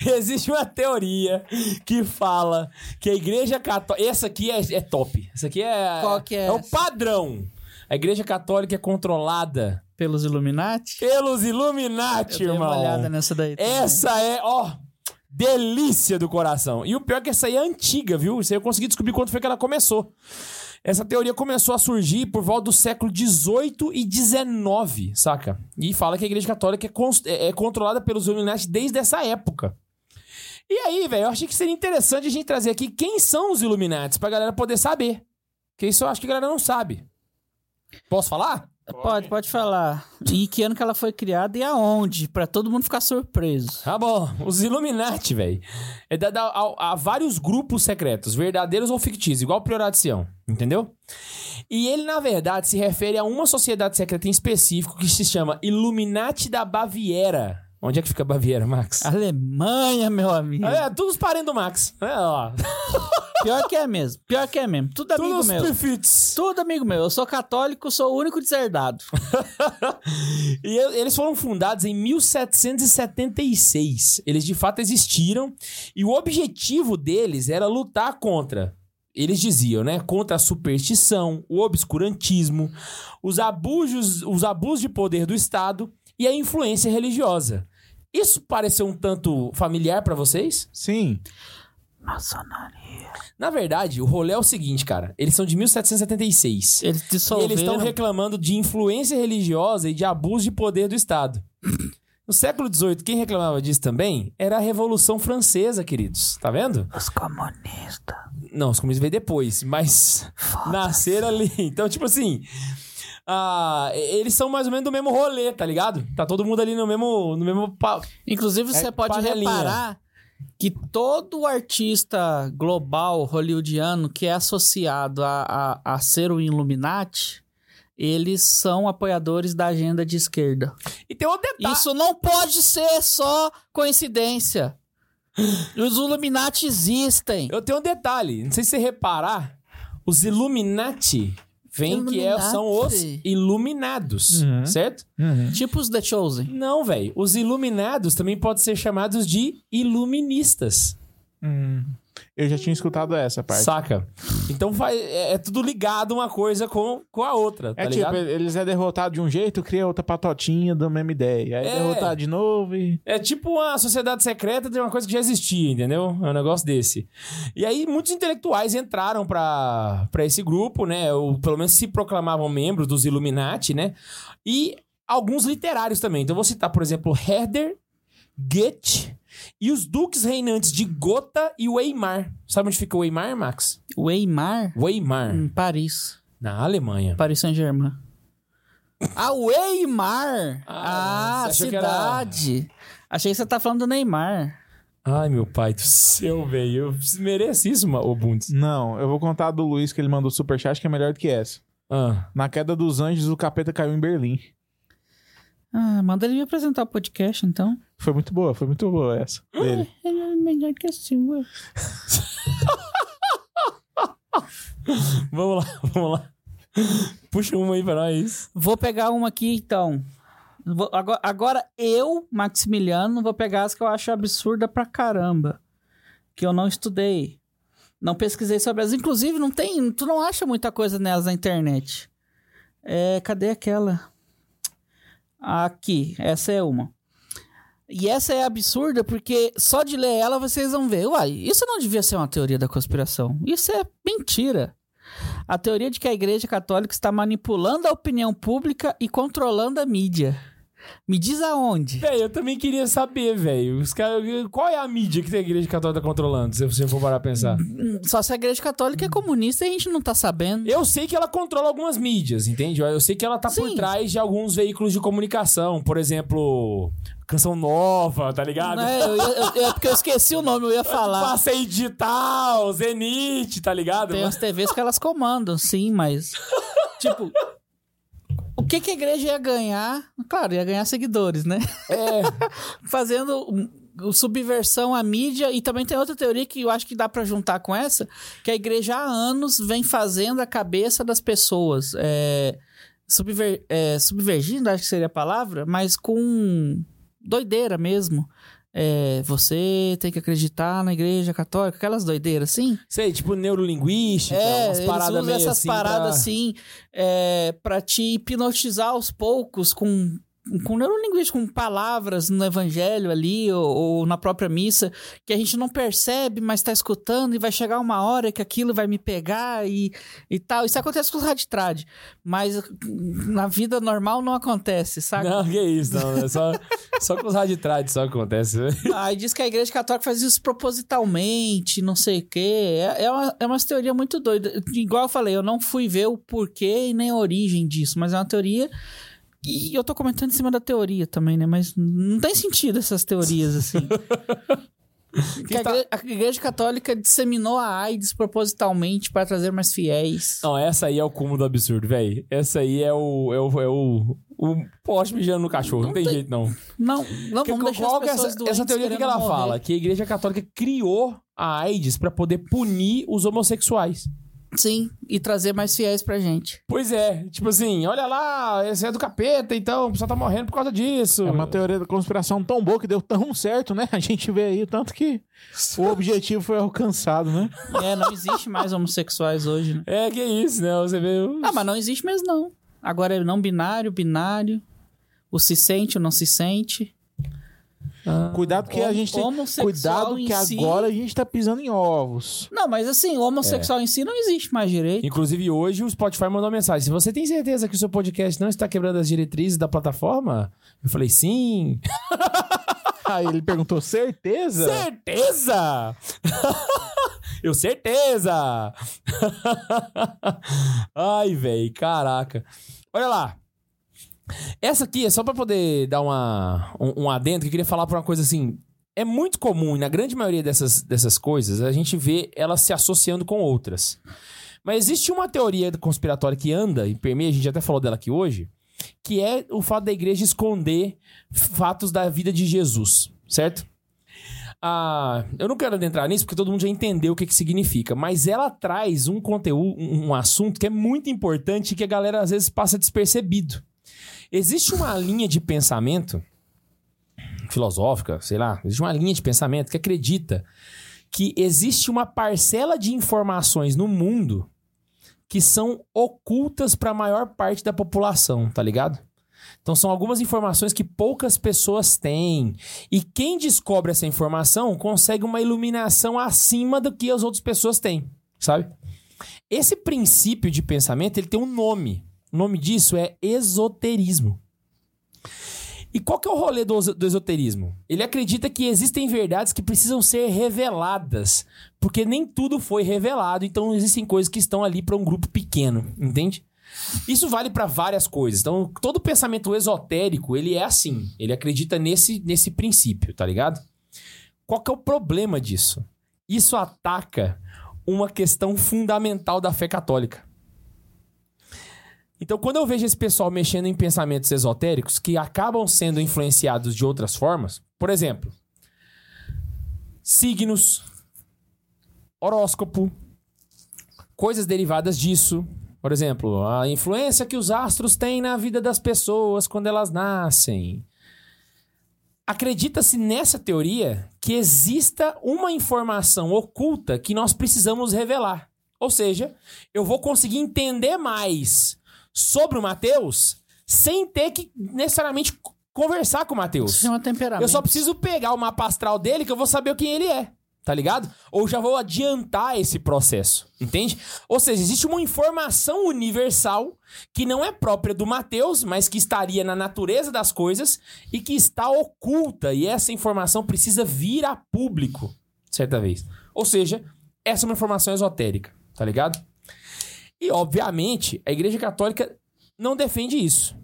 S1: [laughs] Existe uma teoria que fala que a igreja católica. Essa aqui é, é top. Essa aqui é.
S2: Qual que é
S1: É o
S2: essa?
S1: padrão. A igreja católica é controlada
S2: Pelos Illuminati?
S1: pelos
S2: Eu
S1: Illuminati,
S2: uma
S1: irmão.
S2: olhada nessa daí. também.
S1: Essa é, ó, delícia do coração. E o pior é que essa aí é antiga, viu? Isso aí eu consegui descobrir quando foi que ela começou. Essa teoria começou a surgir por volta do século XVIII e XIX, saca? E fala que a Igreja Católica é, é- é controlada pelos Illuminati desde essa época. E aí, velho, eu achei que seria interessante a gente trazer aqui quem são os Illuminati pra galera poder saber. Porque isso eu acho que a galera não sabe. Posso falar?
S2: Pode, pode falar. E que ano que ela foi criada e aonde? Pra todo mundo ficar surpreso.
S1: Tá bom, os Illuminati, velho. É dado a, a- vários grupos secretos, verdadeiros ou fictícios, igual o Sião, entendeu? E ele, na verdade, se refere a uma sociedade secreta em específico que se chama Illuminati da Baviera. Onde é que fica a Baviera, Max?
S2: Alemanha, meu amigo.
S1: É, todos os parentes do Max. É, ó. [laughs]
S2: Pior que é mesmo. Pior que é mesmo. Tudo amigo
S1: Todos os
S2: meu.
S1: perfeitos.
S2: Tudo amigo meu. Eu sou católico, sou o único deserdado. [laughs]
S1: e eles foram fundados em 1776. Eles de fato existiram e o objetivo deles era lutar contra. Eles diziam, né? Contra a superstição, o obscurantismo, os abusos, os abusos de poder do Estado e a influência religiosa. Isso pareceu um tanto familiar pra vocês?
S3: Sim.
S2: Maçonaria.
S1: Na verdade, o rolê é o seguinte, cara. Eles são de 1776.
S2: Eles
S1: E
S2: dissolveram.
S1: eles estão reclamando de influência religiosa e de abuso de poder do Estado. No século XVIII, quem reclamava disso também era a Revolução Francesa, queridos. Tá vendo?
S2: Os comunistas.
S1: Não, os comunistas veio depois, mas nasceram ali. Então, tipo assim, ah, eles são mais ou menos do mesmo rolê, tá ligado? Tá todo mundo ali no mesmo, no mesmo pa-
S2: Inclusive, você
S1: É
S2: pode
S1: panelinha.
S2: reparar que todo artista global hollywoodiano que é associado a, a, a ser o Illuminati, eles são apoiadores da agenda de esquerda.
S1: E tem outro detalhe.
S2: Isso não pode ser só coincidência. Os Illuminati existem.
S1: Eu tenho um detalhe. Não sei se você reparar, os Illuminati vem que é- são os iluminados,
S3: Uhum.
S1: certo?
S3: Uhum.
S2: Tipo os The Chosen.
S1: Não, velho. Os iluminados também podem ser chamados de iluministas.
S3: Hum. Eu já tinha escutado essa parte.
S1: Saca? Então vai, é, é tudo ligado uma coisa com, com a outra, tá
S3: É tipo,
S1: ligado?
S3: eles é derrotado de um jeito, cria outra patotinha da mesma ideia. Aí
S1: É.
S3: derrotar de novo e.
S1: É tipo uma sociedade secreta de uma coisa que já existia, entendeu? É um negócio desse. E aí muitos intelectuais entraram pra pra esse grupo, né? Ou pelo menos se proclamavam membros dos Illuminati, né? E alguns literários também. Então eu vou citar, por exemplo, Herder, Goethe e os duques reinantes de Gotha e Weimar. Sabe onde fica o Weimar, Max?
S2: Weimar?
S1: Weimar,
S2: Em Paris.
S1: na Alemanha.
S2: Paris Saint-Germain. Ah, Weimar!
S1: Ah,
S2: Ah,
S1: achou que era-
S2: cidade. Achei que você tá falando do Neymar.
S1: Ai, meu pai do céu, velho. Eu mereço isso, ô Bundes.
S3: Não, eu vou contar do Luiz que ele mandou superchat que é melhor do que essa.
S1: Ah.
S3: Na queda dos anjos, o capeta caiu em Berlim.
S2: Ah, manda ele me apresentar o podcast, então.
S3: Foi muito boa, foi muito boa essa. Dele.
S2: Ele é melhor que a sua. [laughs]
S1: Vamos lá, vamos lá. Puxa uma aí pra nós.
S2: Vou pegar uma aqui, então. Vou- agora, agora eu, Maximiliano, vou pegar as que eu acho absurda pra caramba. Que eu não estudei. Não pesquisei sobre elas. Inclusive, não tem. Tu não acha muita coisa nelas na internet. É, cadê aquela? Aqui, essa é uma. E essa é absurda porque só de ler ela vocês vão ver. Uai, isso não devia ser uma teoria da conspiração. Isso é mentira. A teoria de que a Igreja Católica está manipulando a opinião pública e controlando a mídia. Me diz aonde.
S1: Velho, eu também queria saber, velho. Qual é a mídia que a igreja católica tá controlando, se você for parar a pensar?
S2: Só se a igreja católica é comunista e a gente não tá sabendo.
S1: Eu sei que ela controla algumas mídias, entende? Eu sei que ela tá por
S2: Sim.
S1: trás de alguns veículos de comunicação. Por exemplo, Canção Nova, tá ligado?
S2: Não é, eu ia- eu- é porque eu esqueci o nome, eu ia [laughs] falar.
S1: Passeio Digital, Zenit, tá ligado?
S2: Tem umas TVs que elas comandam, sim, mas. tipo. O que, que a igreja ia ganhar? Claro, ia ganhar seguidores, né?
S1: É, [laughs]
S2: Fazendo subversão à mídia. E também tem outra teoria que eu acho que dá pra juntar com essa: que a igreja há anos vem fazendo a cabeça das pessoas. É, subver, é, subvergindo, acho que seria a palavra, mas com doideira mesmo. É, você tem que acreditar na igreja católica, aquelas doideiras assim.
S1: sei, tipo neurolinguística,
S2: É,
S1: umas
S2: eles
S1: paradas
S2: usam
S1: meio
S2: essas
S1: assim
S2: paradas
S1: pra-
S2: assim é, pra te hipnotizar aos poucos com com neurolinguística, com palavras no evangelho ali ou, ou na própria missa que a gente não percebe, mas tá escutando e vai chegar uma hora que aquilo vai me pegar e, e tal. Isso acontece com os raditrad, mas na vida normal não acontece, sabe?
S1: Não, que isso, não. É só, só com os raditrades só acontece.
S2: Aí diz que a igreja católica faz isso propositalmente, não sei o quê. É, é, uma, é uma teoria muito doida. Igual eu falei, eu não fui ver o porquê e nem a origem disso, mas é uma teoria. E eu tô comentando em cima da teoria também, né? Mas não tem sentido essas teorias assim. [laughs] Que a,
S1: tá-
S2: igreja, a igreja católica disseminou a AIDS propositalmente para trazer mais fiéis.
S1: Não, essa aí é o cúmulo do absurdo, velho. Essa aí é o. É o, é o, o poste mijando no cachorro. Não, tem, jeito, não.
S2: Não, não
S1: Que-
S2: vamos deixar
S1: qual
S2: as
S1: é
S2: pessoas
S1: essa, essa teoria que ela
S2: morrer.
S1: fala? Que a igreja católica criou a AIDS pra poder punir os homossexuais.
S2: Sim, e trazer mais fiéis pra gente.
S1: Pois é, tipo assim, olha lá, esse é do capeta, então o pessoal tá morrendo por causa disso.
S3: É uma teoria da conspiração tão boa que deu tão certo, né? A gente vê aí o tanto que o [laughs] objetivo foi alcançado, né?
S2: É, não existe mais homossexuais hoje, né?
S1: É, que isso, né? Você vê. os-
S2: Ah, mas não existe mesmo, não. Agora é não binário, binário. O se sente, o não se sente.
S3: Cuidado que a gente tem... Cuidado que
S2: si-
S3: agora a gente tá pisando em ovos.
S2: Não, mas assim, o homossexual em si não existe mais direito.
S1: Inclusive, hoje o Spotify mandou mensagem. Se você tem certeza que o seu podcast não está quebrando as diretrizes da plataforma, eu falei, sim. [laughs]
S3: Aí ele perguntou, certeza?
S1: Certeza! [laughs] eu certeza! [laughs] Ai, velho, caraca. Olha lá. Essa aqui é só pra poder dar uma, um, um adendo que eu queria falar pra uma coisa assim. É muito comum, e na grande maioria dessas, dessas coisas, a gente vê elas se associando com outras. Mas existe uma teoria conspiratória que anda e permeia, a gente até falou dela aqui hoje, que é o fato da igreja esconder fatos da vida de Jesus, certo? Ah, eu não quero adentrar nisso porque todo mundo já entendeu o que, que significa, mas ela traz um conteúdo, um assunto que é muito importante e que a galera às vezes passa despercebido. Existe uma linha de pensamento filosófica, sei lá, existe uma linha de pensamento que acredita que existe uma parcela de informações no mundo que são ocultas para a maior parte da população, tá ligado? Então são algumas informações que poucas pessoas têm. E quem descobre essa informação consegue uma iluminação acima do que as outras pessoas têm, sabe? Esse princípio de pensamento, ele tem um nome. O nome disso é esoterismo. E qual que é o rolê do, do esoterismo? Ele acredita que existem verdades que precisam ser reveladas, porque nem tudo foi revelado, então existem coisas que estão ali para um grupo pequeno, entende? Isso vale para várias coisas. Então, todo pensamento esotérico, ele é assim. Ele acredita nesse, nesse princípio, tá ligado? Qual que é o problema disso? Isso ataca uma questão fundamental da fé católica. Então, quando eu vejo esse pessoal mexendo em pensamentos esotéricos que acabam sendo influenciados de outras formas, por exemplo, signos, horóscopo, coisas derivadas disso. Por exemplo, a influência que os astros têm na vida das pessoas quando elas nascem. Acredita-se nessa teoria que exista uma informação oculta que nós precisamos revelar. Ou seja, eu vou conseguir entender mais sobre o Mateus sem ter que necessariamente conversar com o Mateus.
S2: Isso chama temperamento.
S1: Eu só preciso pegar o mapa astral dele que eu vou saber quem ele é. Tá ligado? Ou já vou adiantar esse processo, entende? Ou seja, existe uma informação universal que não é própria do Mateus, mas que estaria na natureza das coisas e que está oculta, e essa informação precisa vir a público, certa vez. Ou seja, essa é uma informação esotérica, tá ligado? E, obviamente, a Igreja Católica não defende isso.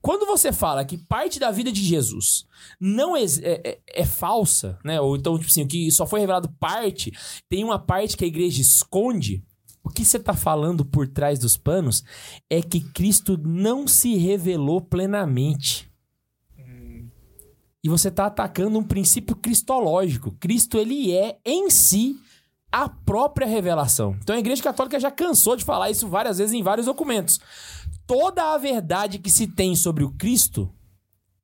S1: Quando você fala que parte da vida de Jesus não é, é- é falsa, né? Ou então, tipo assim, que só foi revelado parte, tem uma parte que a igreja esconde. O que você tá falando por trás dos panos é que Cristo não se revelou plenamente. E você tá atacando um princípio cristológico. Cristo, ele é, em si, a própria revelação. Então a Igreja Católica já cansou de falar isso várias vezes em vários documentos. Toda a verdade que se tem sobre o Cristo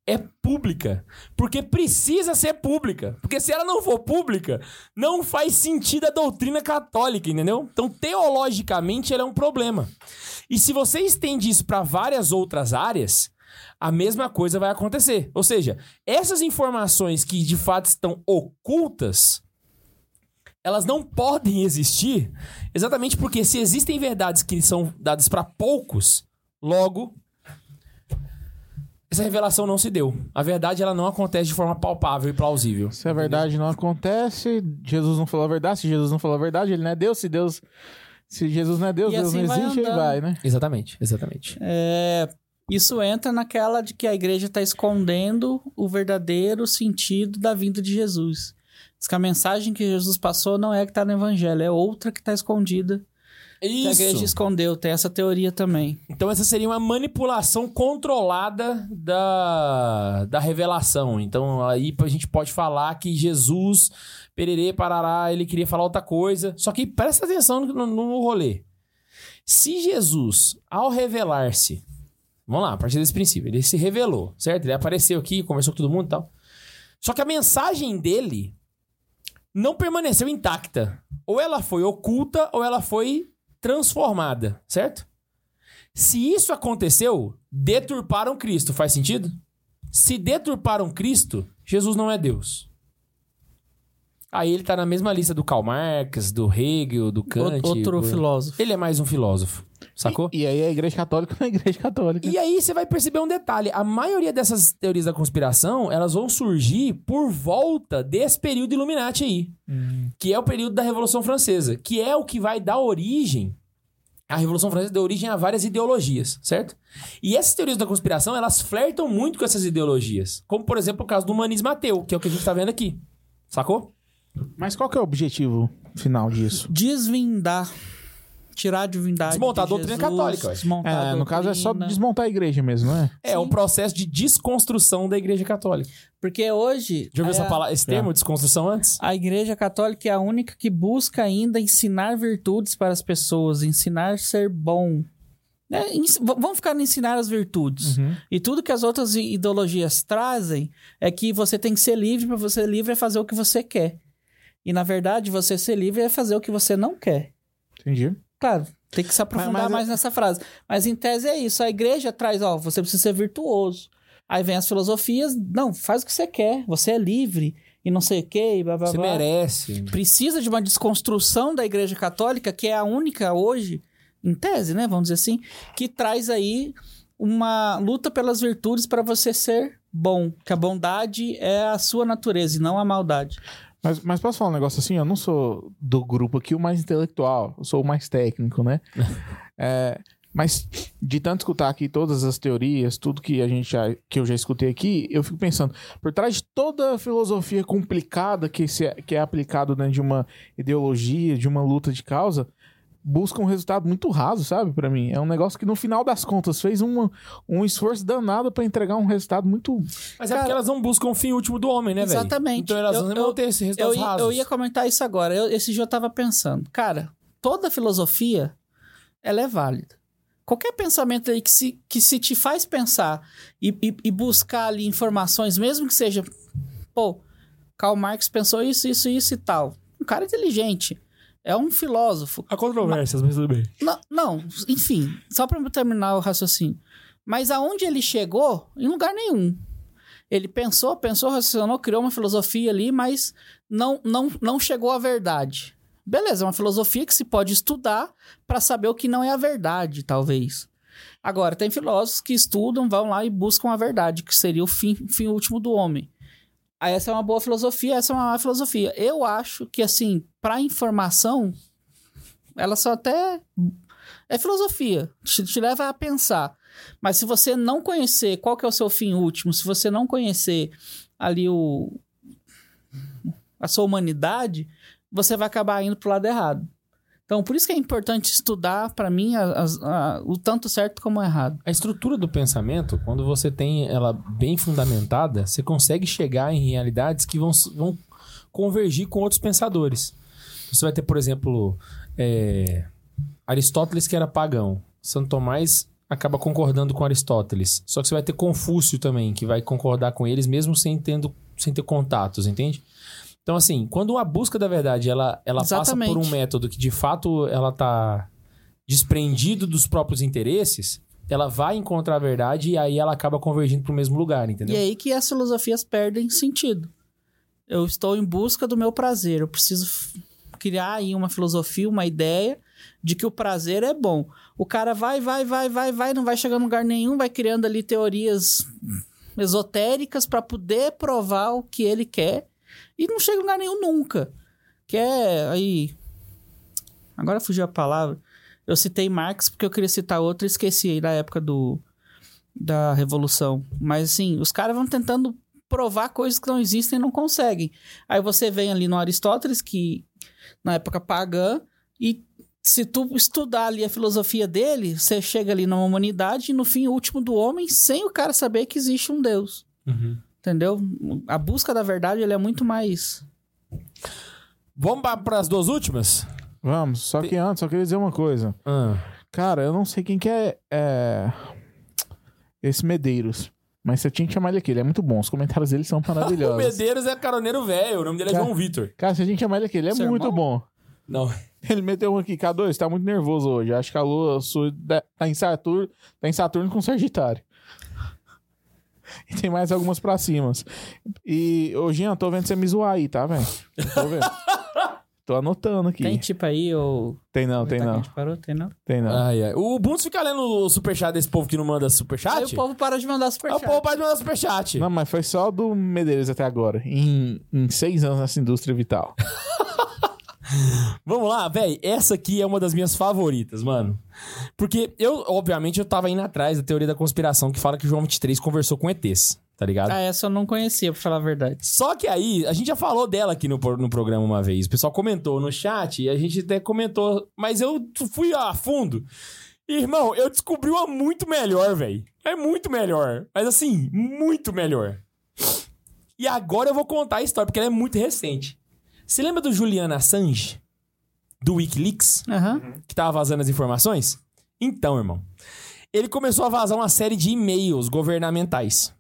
S1: é pública, porque precisa ser pública. Porque se ela não for pública, não faz sentido a doutrina católica, entendeu? Então, teologicamente, ela é um problema. E se você estende isso para várias outras áreas, a mesma coisa vai acontecer. Ou seja, essas informações que de fato estão ocultas, elas não podem existir exatamente porque se existem verdades que são dadas para poucos, logo essa revelação não se deu. A verdade ela não acontece de forma palpável e plausível.
S3: Se a verdade não acontece, Jesus não falou a verdade. Se Jesus não falou a verdade, ele não é Deus. Se Deus. Se Jesus não é Deus,
S2: E
S3: Deus
S2: assim
S3: não existe, ele vai, né?
S1: Exatamente, exatamente.
S2: É, isso entra naquela de que a igreja está escondendo o verdadeiro sentido da vinda de Jesus. Diz que a mensagem que Jesus passou não é a que está no evangelho, é outra que está escondida. Que a igreja
S1: Isso.
S2: escondeu. Tem essa teoria também.
S1: Então essa seria uma manipulação controlada da, da revelação. Então aí a gente pode falar que Jesus, pererê, parará, ele queria falar outra coisa. Só que presta atenção no, no, no rolê. Se Jesus, ao revelar-se, vamos lá, a partir desse princípio, ele se revelou, certo? Ele apareceu aqui, conversou com todo mundo e tal. Só que a mensagem dele não permaneceu intacta. Ou ela foi oculta ou ela foi transformada, certo? Se isso aconteceu, deturparam Cristo. Faz sentido? Se deturparam Cristo, Jesus não é Deus. Aí ele tá na mesma lista do Karl Marx, do Hegel, do Kant.
S2: Outro
S1: do-
S2: filósofo.
S1: Ele é mais um filósofo, sacou?
S3: E, e aí a igreja católica não [laughs] é a igreja católica.
S1: E aí você vai perceber um detalhe. A maioria dessas teorias da conspiração, elas vão surgir por volta desse período Illuminati aí. Que é o período da Revolução Francesa. Que é o que vai dar origem... A Revolução Francesa deu origem a várias ideologias, certo? E essas teorias da conspiração, elas flertam muito com essas ideologias. Como, por exemplo, o caso do humanismo ateu, que é o que a gente tá vendo aqui. Sacou?
S3: Mas qual que é o objetivo final disso?
S2: Desvindar. Tirar a divindade.
S1: Desmontar a
S2: de
S1: doutrina
S2: Jesus,
S1: católica, ué.
S2: Desmontar a
S3: É, no caso é só
S2: doutrina.
S3: desmontar a igreja mesmo, não é?
S1: É um processo de desconstrução da Igreja Católica.
S2: Porque hoje.
S1: Já ouviu
S2: é
S1: essa palavra, esse termo, desconstrução, antes?
S2: A Igreja Católica é a única que busca ainda ensinar virtudes para as pessoas, ensinar a ser bom. É, v- vamos ficar no ensinar as virtudes. E tudo que as outras ideologias trazem é que você tem que ser livre, para você ser livre é fazer o que você quer. E na verdade, você ser livre é fazer o que você não quer.
S3: Entendi.
S2: Claro, tem que se aprofundar
S3: Mas- mas-
S2: mais nessa frase. Mas em tese é isso. A igreja traz, ó, você precisa ser virtuoso. Aí vem as filosofias, não, faz o que você quer, você é livre e não sei o quê, e blá blá
S1: Você
S2: blá
S1: merece.
S2: precisa de uma desconstrução da Igreja Católica, que é a única hoje, em tese, né, vamos dizer assim, que traz aí uma luta pelas virtudes para você ser bom, que a bondade é a sua natureza e não a maldade.
S3: Mas, mas posso falar um negócio assim? Eu não sou do grupo aqui o mais intelectual, eu sou o mais técnico, né? [laughs] É, mas de tanto escutar aqui todas as teorias, tudo que a gente já, que eu já escutei aqui, eu fico pensando, por trás de toda a filosofia complicada que, se, que é aplicado dentro de uma ideologia, de uma luta de causa, busca um resultado muito raso, sabe, Pra mim. É um negócio que no final das contas fez uma, um esforço danado pra entregar um resultado muito
S1: Mas é
S2: Cara,
S1: porque elas não buscam o fim último do homem, né, velho?
S2: Exatamente.
S1: Então elas
S2: Eu-
S1: não
S2: eu-
S1: vão ter esse
S2: Eu,
S1: resultado
S2: ia-
S1: rasos.
S2: eu ia comentar isso agora. Eu- esse dia eu tava pensando, cara, toda filosofia ela é válida. Qualquer pensamento aí que se, que se te faz pensar e, e- e buscar ali informações, mesmo que seja, pô, Karl Marx pensou isso, isso, isso e tal. Um cara inteligente. É um filósofo.
S1: Há controvérsias, mas tudo bem.
S2: Não, não, enfim, só para terminar o raciocínio. Mas aonde ele chegou, em lugar nenhum. Ele pensou, pensou, raciocinou, criou uma filosofia ali, mas não, não, não chegou à verdade. Beleza, é uma filosofia que se pode estudar para saber o que não é a verdade, talvez. Agora, tem filósofos que estudam, vão lá e buscam a verdade, que seria o fim, fim último do homem. Aí essa é uma boa filosofia, essa é uma má filosofia. Eu acho que, assim, para informação, ela só até. É filosofia, te, te leva a pensar. Mas se você não conhecer qual que é o seu fim último, se você não conhecer ali o. a sua humanidade, você vai acabar indo pro lado errado. Então, por isso que é importante estudar, para mim, a- as- a- o tanto certo como errado.
S1: A estrutura do pensamento, quando você tem ela bem fundamentada, você consegue chegar em realidades que vão, vão convergir com outros pensadores. Você vai ter, por exemplo, é, Aristóteles, que era pagão. Santo Tomás acaba concordando com Aristóteles. Só que você vai ter Confúcio também, que vai concordar com eles, mesmo sem, tendo, sem ter contatos, entende? Então, assim, quando a busca da verdade ela, ela passa por um método que de fato ela tá desprendido dos próprios interesses, ela vai encontrar a verdade e aí ela acaba convergindo para o mesmo lugar, entendeu?
S2: E é aí que as filosofias perdem sentido. Eu estou em busca do meu prazer. Eu preciso criar aí uma filosofia, uma ideia de que o prazer é bom. O cara vai, vai, vai, vai, vai, não vai chegar em lugar nenhum, vai criando ali teorias esotéricas para poder provar o que ele quer e não chega em lugar nenhum nunca. Que é aí. Agora fugiu a palavra. Eu citei Marx porque eu queria citar outro e esqueci aí da época do da revolução. Mas assim, os caras vão tentando provar coisas que não existem e não conseguem. Aí você vem ali no Aristóteles, que na época pagã, e se tu estudar ali a filosofia dele, você chega ali numa humanidade e no fim último do homem, sem o cara saber que existe um Deus.
S1: Uhum.
S2: Entendeu? A busca da verdade ele é muito mais.
S1: Vamos para as duas últimas?
S3: Vamos, só que antes, só queria dizer uma coisa.
S1: Ah,
S3: Cara, eu não sei quem que é, é, esse Medeiros. Mas você tinha que chamar ele aqui, ele é muito bom. Os comentários dele são [laughs]
S1: o
S3: maravilhosos.
S1: Medeiros é caroneiro velho, o nome dele é
S3: Cara.
S1: João Vitor.
S3: Cara, você tinha que chamar ele aqui, ele é
S2: Seu
S3: muito
S2: irmão?
S3: bom.
S1: Não.
S3: Ele meteu um aqui, K2, tá muito nervoso hoje. Acho que a lua sua da- tá em Saturno, tá em Saturno com Sagitário. E tem mais algumas pra cima. E, ô Jean, tô vendo você me zoar aí, tá, velho? Tô vendo. [laughs] tô anotando aqui.
S2: Tem tipo aí, ou.
S3: Tem não, tem não.
S2: parou, tem não.
S3: Tem não.
S1: Ai, ai. O Bundes fica lendo o superchat desse povo que não manda superchat?
S2: Aí o povo para de mandar
S1: É o
S2: superchat.
S1: povo pode mandar superchat.
S3: Não, mas foi só do Medeiros até agora. Em, em seis anos nessa indústria vital. [laughs]
S1: Vamos lá, velho. Essa aqui é uma das minhas favoritas, mano. Porque eu, obviamente, eu tava indo atrás da teoria da conspiração que fala que João 23 conversou com ETs, tá ligado?
S2: Ah, essa eu não conhecia, pra falar a verdade.
S1: Só que aí, a gente já falou dela aqui no, no programa uma vez. O pessoal comentou no chat e a gente até comentou, mas eu fui a fundo. Irmão, eu descobri uma muito melhor, velho. É muito melhor. Mas assim, muito melhor. E agora eu vou contar a história, porque ela é muito recente. Você lembra do Julian Assange? Do Wikileaks?
S2: Aham.
S1: que tava vazando as informações? Então, irmão, ele começou a vazar uma série de e-mails governamentais.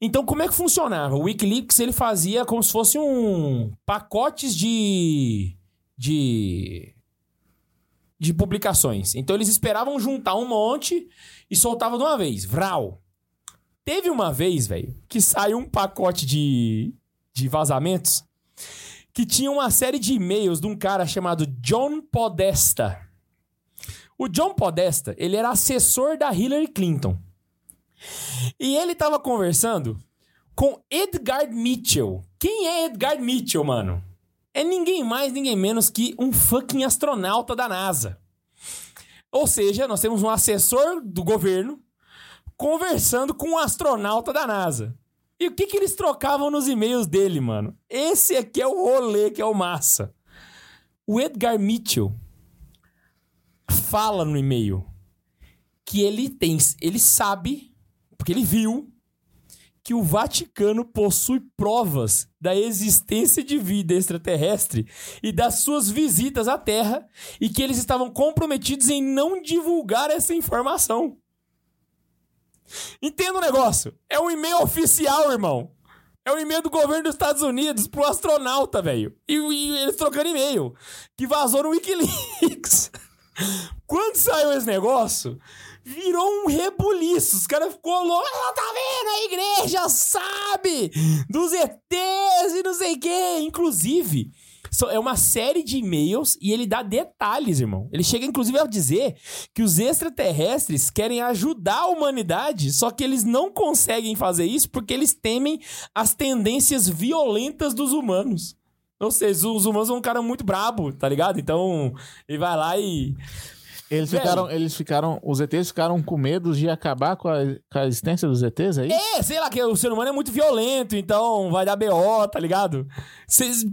S1: Então, como é que funcionava? O WikiLeaks ele fazia como se fosse um pacotes de de de publicações. Então, eles esperavam juntar um monte e soltavam de uma vez. Vral. Teve uma vez, velho, que saiu um pacote de de vazamentos que tinha uma série de e-mails de um cara chamado John Podesta. O John Podesta, ele era assessor da Hillary Clinton. E ele tava conversando com Edgar Mitchell. Quem é Edgar Mitchell, mano? É ninguém mais, ninguém menos que um fucking astronauta da NASA. Ou seja, nós temos um assessor do governo conversando com um astronauta da NASA. E o que, que eles trocavam nos e-mails dele, mano? Esse aqui é o rolê que é o massa. O Edgar Mitchell fala no e-mail que ele tem, ele sabe, porque ele viu que o Vaticano possui provas da existência de vida extraterrestre e das suas visitas à Terra e que eles estavam comprometidos em não divulgar essa informação. Entenda o negócio. É um e-mail oficial, irmão. É um e-mail do governo dos Estados Unidos pro astronauta, velho. E, e eles trocando e-mail. Que vazou no Wikileaks. [laughs] Quando saiu esse negócio, virou um rebuliço. Os caras ficou louco. "Ah, Tá vendo? A igreja sabe dos ETs e não sei o quê. Inclusive, é uma série de e-mails e ele dá detalhes, irmão. Ele chega, inclusive, a dizer que os extraterrestres querem ajudar a humanidade, só que eles não conseguem fazer isso porque eles temem as tendências violentas dos humanos. Ou seja, os humanos são um cara muito brabo, tá ligado? Então, ele vai lá e.
S3: Eles
S1: Velho.
S3: ficaram, eles ficaram, os ETs ficaram com medo de acabar com a, com a existência dos ETs aí?
S1: É, sei lá, que o ser humano é muito violento, então vai dar BO, tá ligado? Vocês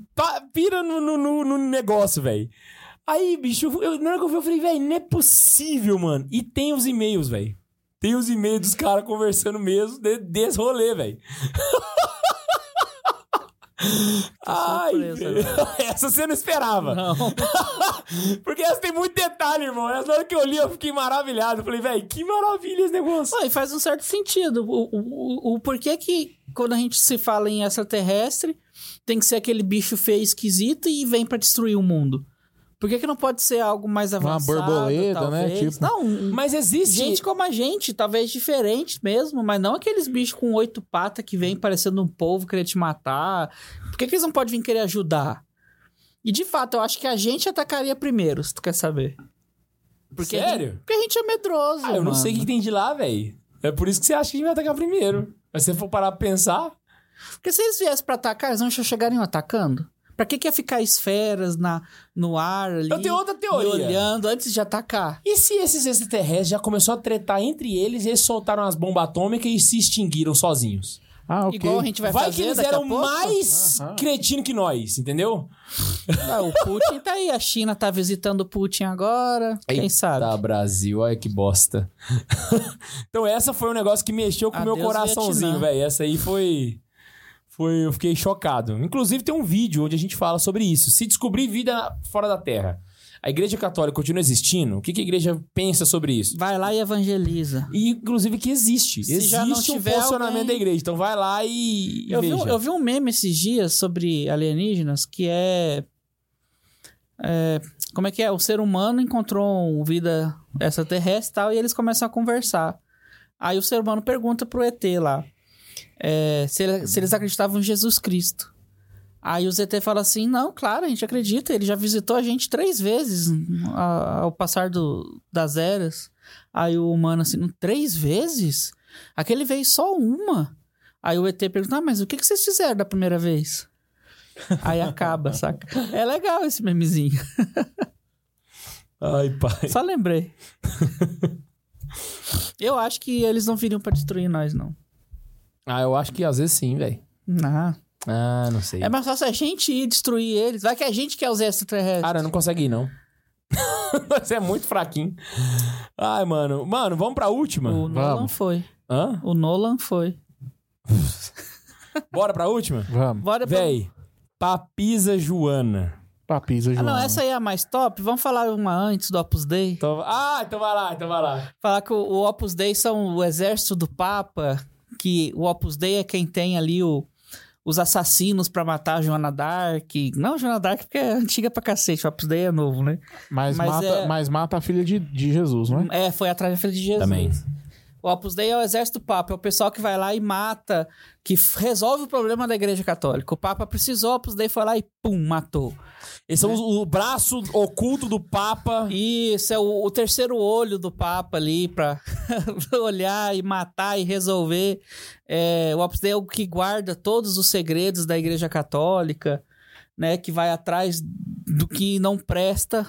S1: pira no, no, no- no negócio, velho. Aí, bicho, eu, na hora que eu vi, eu falei, velho, não é possível, mano. E tem os e-mails, velho. Tem os e-mails dos caras conversando mesmo de, desse rolê, velho. [laughs] Ai, [laughs] essa você não esperava.
S2: Não. [laughs]
S1: Porque essa tem muito detalhe, irmão. Essa hora que eu li, eu fiquei maravilhado. Falei, velho, que maravilha esse negócio.
S2: E faz um certo sentido. O, o, o, o porquê que quando a gente se fala em extraterrestre, tem que ser aquele bicho feio esquisito e vem pra destruir o mundo? Por que, que não pode ser algo mais
S3: Uma
S2: avançado?
S3: borboleta, né?
S2: talvez?
S3: Tipo-
S2: Não,
S1: Mas existe.
S2: gente como a gente, talvez diferente mesmo, mas não aqueles bichos com oito patas que vem parecendo um povo querer te matar. Por que, que eles não podem vir querer ajudar? E de fato, eu acho que a gente atacaria primeiro, se tu quer saber. Porque A
S1: Sério?
S2: gente, porque a gente é medroso.
S1: Ah, eu não
S2: mano.
S1: sei o que tem de lá, velho. É por isso que você acha que a gente vai atacar primeiro. Mas se você for parar pra pensar.
S2: Porque se eles viessem pra atacar, eles não já chegariam atacando? Pra que, que ia ficar esferas na, no ar ali?
S1: Eu tenho outra
S2: e
S1: teoria.
S2: olhando antes de atacar.
S1: E se esses extraterrestres já começou a tretar entre eles e eles soltaram as bombas atômicas e se extinguiram sozinhos?
S3: Ah, ok.
S2: Igual a gente vai,
S1: Vai,
S2: fazer
S1: que eles eram mais
S3: Aham.
S1: cretino que nós, entendeu?
S2: Ah, o Putin tá aí, a China tá visitando o Putin agora. Quem sabe?
S1: Tá, Brasil, olha que bosta. [laughs] então essa foi um negócio que mexeu com o meu coraçãozinho, velho. Essa aí foi... Foi, eu fiquei chocado. Inclusive, tem um vídeo onde a gente fala sobre isso. Se descobrir vida fora da Terra, a Igreja Católica continua existindo? O que, que a Igreja pensa sobre isso?
S2: Vai lá e evangeliza.
S1: E, inclusive, que existe.
S2: Se
S1: existe
S2: já não
S1: um
S2: tiver
S1: posicionamento
S2: alguém-
S1: da igreja. Então vai lá e,
S2: Eu vi,
S1: veja.
S2: um, eu vi um meme esses dias sobre alienígenas que é, é, Como é que é? O ser humano encontrou vida extraterrestre e tal, e eles começam a conversar. Aí o ser humano pergunta pro ET lá é, se, ele- se eles acreditavam em Jesus Cristo. Aí o ZT fala assim: não, claro, a gente acredita, ele já visitou a gente três vezes a- ao passar do, das eras. Aí o humano assim, três vezes? Aquele veio só uma. Aí o ET pergunta, ah, mas o que, que vocês fizeram da primeira vez? Aí acaba, [laughs] saca? É legal esse memezinho.
S1: Ai, pai.
S2: Só lembrei. [laughs] Eu acho que eles não viriam pra destruir nós, não.
S1: Ah, eu acho que às vezes sim, velho.
S2: Não.
S1: Ah, não sei.
S2: É mais fácil a gente ir destruir eles. Vai que a gente quer os extraterrestres.
S1: Cara, não consegue ir, não. [laughs] Você é muito fraquinho. Ai, mano. Mano, vamos pra última?
S2: O Nolan
S3: Vamos.
S2: foi.
S1: Hã?
S2: O Nolan foi.
S1: Bora pra última?
S3: Vamos.
S2: Bora pra...
S1: Véi, Papisa Joana.
S3: Papisa,
S2: Ah,
S3: João.
S2: não, essa aí é a mais top. Vamos falar uma antes do Opus Dei.
S1: Então, ah, então vai lá, então vai lá.
S2: Falar que o, o Opus Dei são o exército do Papa, que o Opus Dei é quem tem ali o, os assassinos pra matar a Joana Dark. Não, Joana Dark porque é antiga pra cacete, o Opus Dei é novo, né?
S3: Mas,
S2: Mas
S3: mata,
S2: é-
S3: mas mata a filha de, de Jesus, não é?
S2: É, foi atrás da filha de Jesus.
S1: Também.
S2: O Opus Dei é o exército do Papa, é o pessoal que vai lá e mata, que resolve o problema da Igreja Católica. O Papa precisou, o Opus Dei foi lá e pum, matou.
S1: Esses são os- o braço oculto do Papa.
S2: Isso, é o, o terceiro olho do Papa ali pra [laughs] olhar e matar e resolver. É, o Opus Dei é o que guarda todos os segredos da Igreja Católica, né? Que vai atrás do que não presta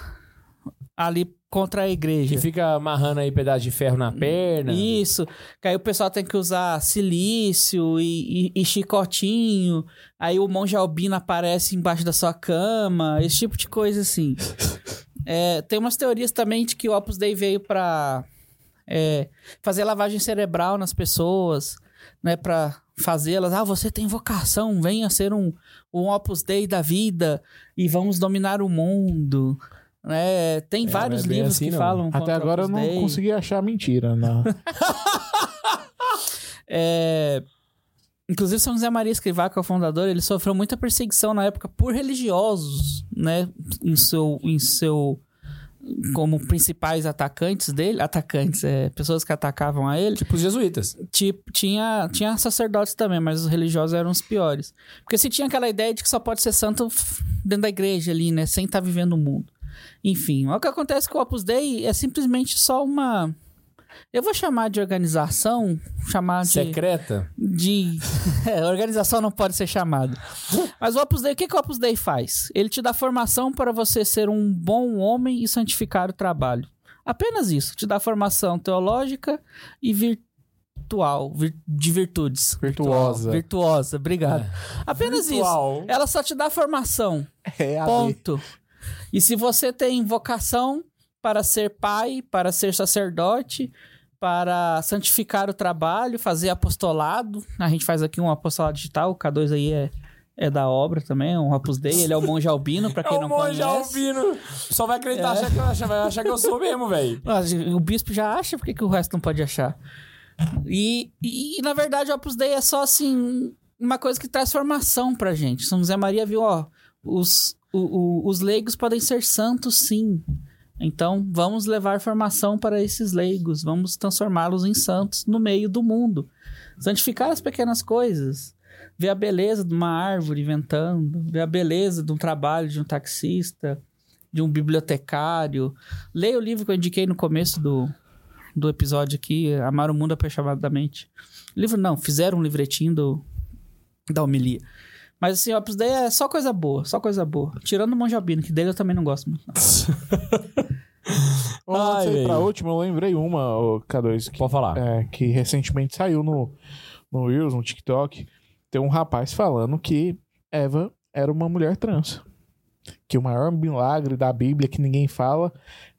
S2: ali contra a Igreja.
S1: Que fica amarrando aí pedaço de ferro na perna.
S2: Isso, que aí o pessoal tem que usar silício e, e- e chicotinho, aí o monge albino aparece embaixo da sua cama, esse tipo de coisa assim. [laughs] É, tem umas teorias também de que o Opus Dei veio pra é, fazer lavagem cerebral nas pessoas, né, pra fazê-las, ah, você tem vocação, venha ser um, um Opus Dei da vida e vamos dominar o mundo. Né? tem
S1: É,
S2: vários
S1: não é
S2: livros
S1: assim,
S2: que
S1: não.
S2: falam
S3: Até agora eu não
S2: Dei.
S3: consegui achar mentira. Não. [laughs]
S2: É, Inclusive, São José Maria Escrivá, que é o fundador, ele sofreu muita perseguição na época por religiosos, né? Em seu, em seu como principais atacantes dele, atacantes, é, pessoas que atacavam a ele,
S1: Tipo os jesuítas.
S2: tipo, tinha, tinha sacerdotes também, mas os religiosos eram os piores. Porque se tinha aquela ideia de que só pode ser santo dentro da igreja ali, né? Sem estar vivendo o mundo. Enfim, o que acontece com o Opus Dei é simplesmente só uma... Eu vou chamar de organização, chamar de
S1: Secreta.
S2: de. [laughs] É, organização não pode ser chamada. Mas o Opus Dei, o que, que o Opus Dei faz? Ele te dá formação para você ser um bom homem e santificar o trabalho. Apenas isso. Te dá formação teológica e virtual, vir- de virtudes.
S3: Virtuosa.
S2: Virtuosa, obrigado. Apenas
S1: Virtual.
S2: isso. Ela só te dá formação.
S3: É a lei.
S2: E se você tem vocação para ser pai, para ser sacerdote, para santificar o trabalho, fazer apostolado, a gente faz aqui um apostolado digital, o K2 aí é, é da obra também, é um Opus Dei, ele é o monge albino, para [laughs] quem
S1: é
S2: não
S1: o monge
S2: conhece.
S1: albino. Só vai acreditar,
S2: É.
S1: achar que achar, vai achar que eu sou mesmo, velho.
S2: Mas [laughs] O bispo já acha, por que, que o resto não pode achar? E, e, na verdade, o Opus Dei é só, assim, uma coisa que traz formação pra gente. São José Maria viu, ó, os, o- o- os leigos podem ser santos, sim. Então, vamos levar formação para esses leigos, vamos transformá-los em santos no meio do mundo. Santificar as pequenas coisas. Ver a beleza de uma árvore ventando, ver a beleza de um trabalho de um taxista, de um bibliotecário. Leia o livro que eu indiquei no começo do, do episódio aqui, Amar o Mundo Apaixonadamente. Livro não, fizeram um livretinho do, da homilia. Mas assim, Opus Dei é só coisa boa, só coisa boa. Tirando o Monge Albino, que dele eu também não gosto muito.
S3: Antes [laughs]
S1: Ai,
S3: ir pra última, eu lembrei uma, ô, K2, que,
S1: Pode falar.
S3: é, que recentemente saiu no, no Reels, no TikTok. Tem um rapaz falando que Eva era uma mulher trans. Que o maior milagre da Bíblia que ninguém fala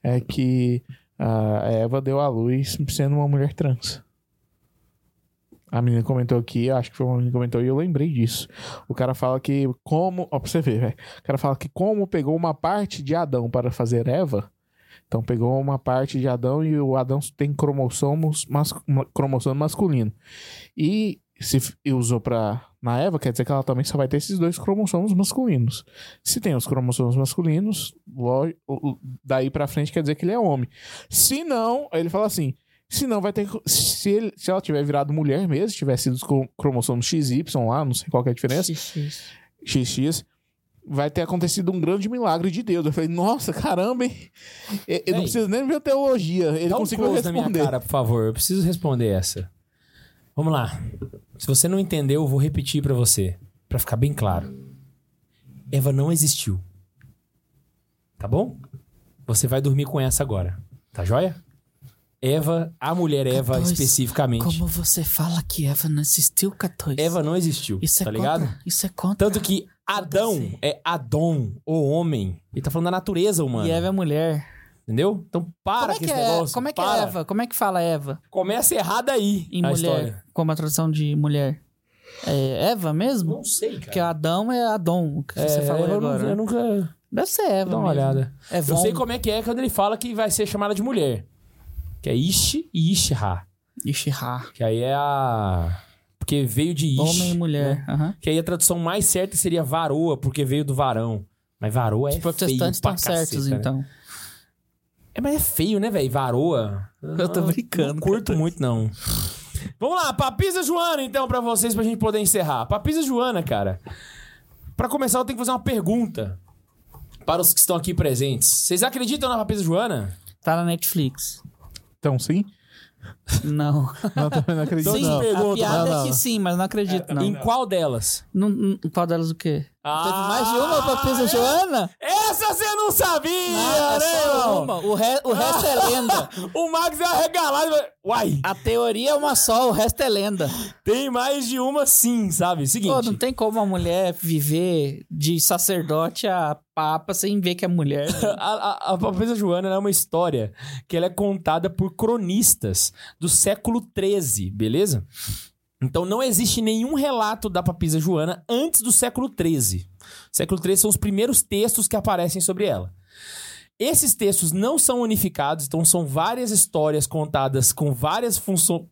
S3: é que a Eva deu à luz sendo uma mulher trans. A menina comentou aqui, acho que foi uma menina que comentou, e eu lembrei disso. O cara fala que como... Ó, pra você ver, velho. O cara fala que como pegou uma parte de Adão para fazer Eva, então pegou uma parte de Adão e o Adão tem cromossomos mas, cromossomo masculino. E se e usou pra na Eva, quer dizer que ela também só vai ter esses dois cromossomos masculinos. Se tem os cromossomos masculinos, daí pra frente quer dizer que ele é homem. Se não, ele fala assim, se não vai ter se, ele- se ela tiver virado mulher mesmo, tivesse sido os cro- cromossomos XY lá, não sei qual que é a diferença, XX, vai ter acontecido um grande milagre de Deus. Eu falei, nossa, caramba, hein? Eu, eu não
S1: Véi,
S3: preciso nem ver teologia. Ele
S1: Dá um
S3: conseguiu
S1: close na minha
S3: responder.
S1: cara, por favor. Eu preciso responder essa. Vamos lá. Se você não entendeu, eu vou repetir pra você. Pra ficar bem claro. Eva não existiu. Tá bom? Você vai dormir com essa agora. Tá joia? Eva, a mulher Eva especificamente.
S2: Como você fala que Eva não existiu, 14?
S1: Eva não existiu.
S2: isso é
S1: tá ligado?
S2: Contra, isso é contra.
S1: Tanto que Adão é Adon, o homem. Ele tá falando da natureza humana.
S2: E Eva é mulher.
S1: Entendeu? Então para
S2: Como é
S1: com
S2: que
S1: esse
S2: é,
S1: negócio.
S2: como é, que
S1: para.
S2: é Eva? Como é que fala Eva?
S1: Começa errado aí
S2: Em
S1: a
S2: mulher,
S1: história.
S2: como a tradução de mulher. É Eva mesmo?
S1: Não sei, cara.
S2: Porque Adão é Adão, o que você
S1: É,
S2: falou
S1: eu,
S2: agora.
S1: Não, eu nunca.
S2: Deve ser Eva
S1: Dá uma
S2: mesmo.
S1: olhada.
S2: É
S1: Eu sei como é que é quando ele fala que vai ser chamada de mulher. Que é Ishi e Ishra.
S2: Ishihá.
S1: Que aí é a. Porque veio de Ish.
S2: Homem e mulher.
S1: né?
S2: aham.
S1: Que aí a tradução mais certa seria varoa, porque veio do varão. Mas varoa é
S2: Os protestantes
S1: feio
S2: estão certos,
S1: né?
S2: então.
S1: É, mas é feio, né, velho? Varoa.
S2: Eu tô brincando,
S1: Não curto muito, não. Vamos lá, Papisa Joana, então, pra vocês, pra gente poder encerrar. Papisa Joana, cara. Pra começar, eu tenho que fazer uma pergunta para os que estão aqui presentes. Vocês acreditam na Papisa Joana?
S2: Tá na Netflix.
S3: Então, sim?
S2: Não. [laughs]
S3: Não, também não acredito,
S1: Sim,
S3: não.
S2: a piada
S3: Não,
S2: é
S3: não.
S2: que sim, mas não acredito, não.
S1: Em qual delas?
S2: Não, não- Qual delas o quê?
S1: Ah,
S2: Teve mais de uma pra Pisa Joana?
S1: Essa você não sabia,
S2: Ah,
S1: né,
S2: é só uma. O, re- o resto é lenda. [laughs]
S1: O Max é arregalado. e vai- Uai,
S2: A teoria é uma só, o resto é lenda.
S1: tem mais de uma sim, sabe? Seguinte.
S2: Pô, não tem como uma mulher viver de sacerdote a papa sem ver que é mulher. [laughs]
S1: A, a, a Papisa Joana é uma história que ela é contada por cronistas do século XIII, beleza? Então não existe nenhum relato da Papisa Joana antes do século XIII. Século XIII são os primeiros textos que aparecem sobre ela. Esses textos não são unificados, então são várias histórias contadas com várias funções,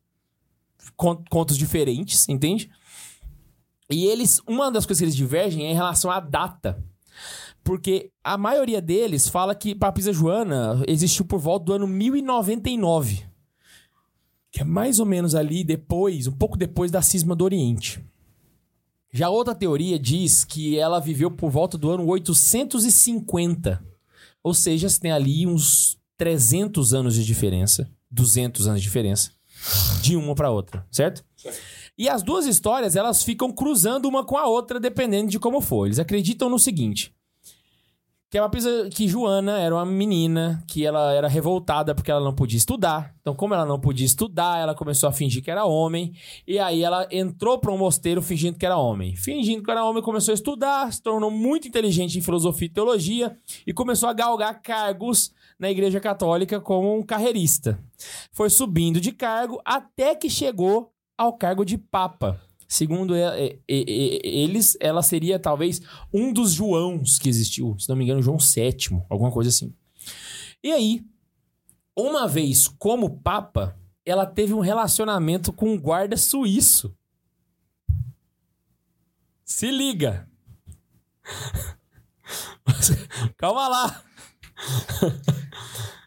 S1: contos diferentes, entende? E eles, uma das coisas que eles divergem é em relação à data. Porque a maioria deles fala que Papisa Joana existiu por volta do ano 1099. Que é mais ou menos ali depois, um pouco depois da cisma do Oriente. Já outra teoria diz que ela viveu por volta do ano 850. Ou seja, tem ali uns 300 anos de diferença, 200 anos de diferença, de uma para outra, certo? E as duas histórias, elas ficam cruzando uma com a outra, dependendo de como for. Eles acreditam no seguinte: que é uma pisa que Joana era uma menina que ela era revoltada porque ela não podia estudar. Então, como ela não podia estudar, ela começou a fingir que era homem. E aí ela entrou para um mosteiro fingindo que era homem. Fingindo que era homem, começou a estudar, se tornou muito inteligente em filosofia e teologia e começou a galgar cargos na Igreja Católica como um carreirista. Foi subindo de cargo até que chegou ao cargo de papa. Segundo eles, ela seria talvez um dos Joãos que existiu. Se não me engano, João VII, alguma coisa assim. E aí, uma vez como papa, ela teve um relacionamento com um guarda suíço. Se liga. [laughs] Calma lá. [laughs]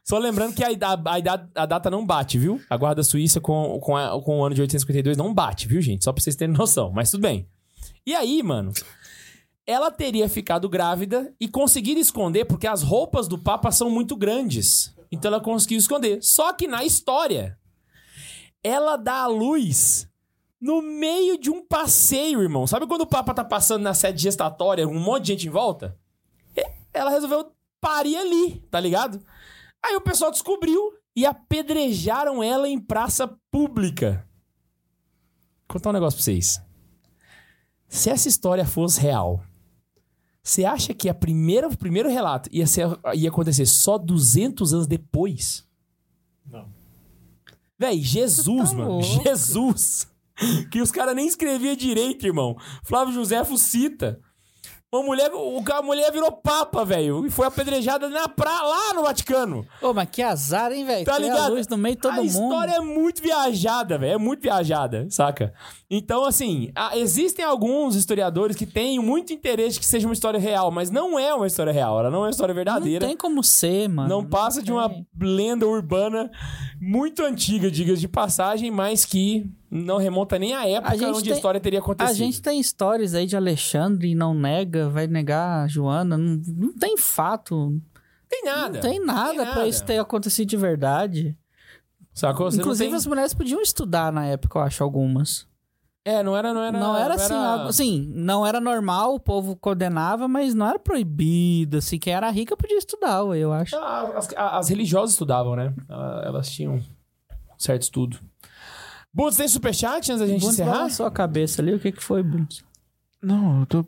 S1: Só lembrando que a, a, ida- a data não bate, viu? A guarda suíça com, com, a- com o ano de 852 não bate, viu, gente? Só pra vocês terem noção. Mas tudo bem. E aí, mano, ela teria ficado grávida e conseguido esconder porque as roupas do Papa são muito grandes. Então ela conseguiu esconder. Só que na história, ela dá a luz no meio de um passeio, irmão. Sabe quando o Papa tá passando na sede gestatória, um monte de gente em volta? Ela resolveu parir ali, tá ligado? Aí o pessoal descobriu e apedrejaram ela em praça pública. Vou contar um negócio pra vocês. Se essa história fosse real, você acha que a primeira, o primeiro relato ia, ser, ia acontecer só 200 anos depois?
S3: Não.
S1: Véi, Jesus,
S2: tá
S1: mano.
S2: louco.
S1: Jesus. [laughs] Que os caras nem escreviam direito, irmão. Flávio Josefo cita. Uma mulher, a mulher virou papa, velho. E foi apedrejada na pra, lá no Vaticano.
S2: Ô, mas que azar, hein, velho?
S1: Tá
S2: Ter
S1: ligado?
S2: a luz no meio todo
S1: a
S2: mundo.
S1: história é muito viajada, velho. É muito viajada, saca? Então, assim, a- existem alguns historiadores que têm muito interesse que seja uma história real, mas não é uma história real. Ela não é uma história verdadeira.
S2: Não tem como ser, mano.
S1: Não passa de uma
S2: tem.
S1: lenda urbana muito antiga, diga de passagem, mas que não remonta nem à época
S2: A
S1: onde a
S2: tem-
S1: história teria acontecido.
S2: A gente tem histórias aí de Alexandre e não nega, vai negar a Joana. Não, não tem fato.
S1: tem nada.
S2: Não tem nada
S1: Tem
S2: pra isso ter acontecido de verdade.
S1: Sacou? Você
S2: Inclusive,
S1: tem...
S2: as mulheres podiam estudar na época, eu acho, algumas.
S1: É, não era... Não era,
S2: não era assim, algo- assim, não era normal, o povo condenava, mas não era proibido, assim, quem era rica podia estudar, eu acho.
S1: Ah, As, as religiosas estudavam, né? Ah, Elas tinham um certo estudo. Bundes, tem superchat antes da gente
S2: Bundes
S1: encerrar?
S2: balançou a cabeça ali, o que que foi, Bundes?
S3: Não, eu tô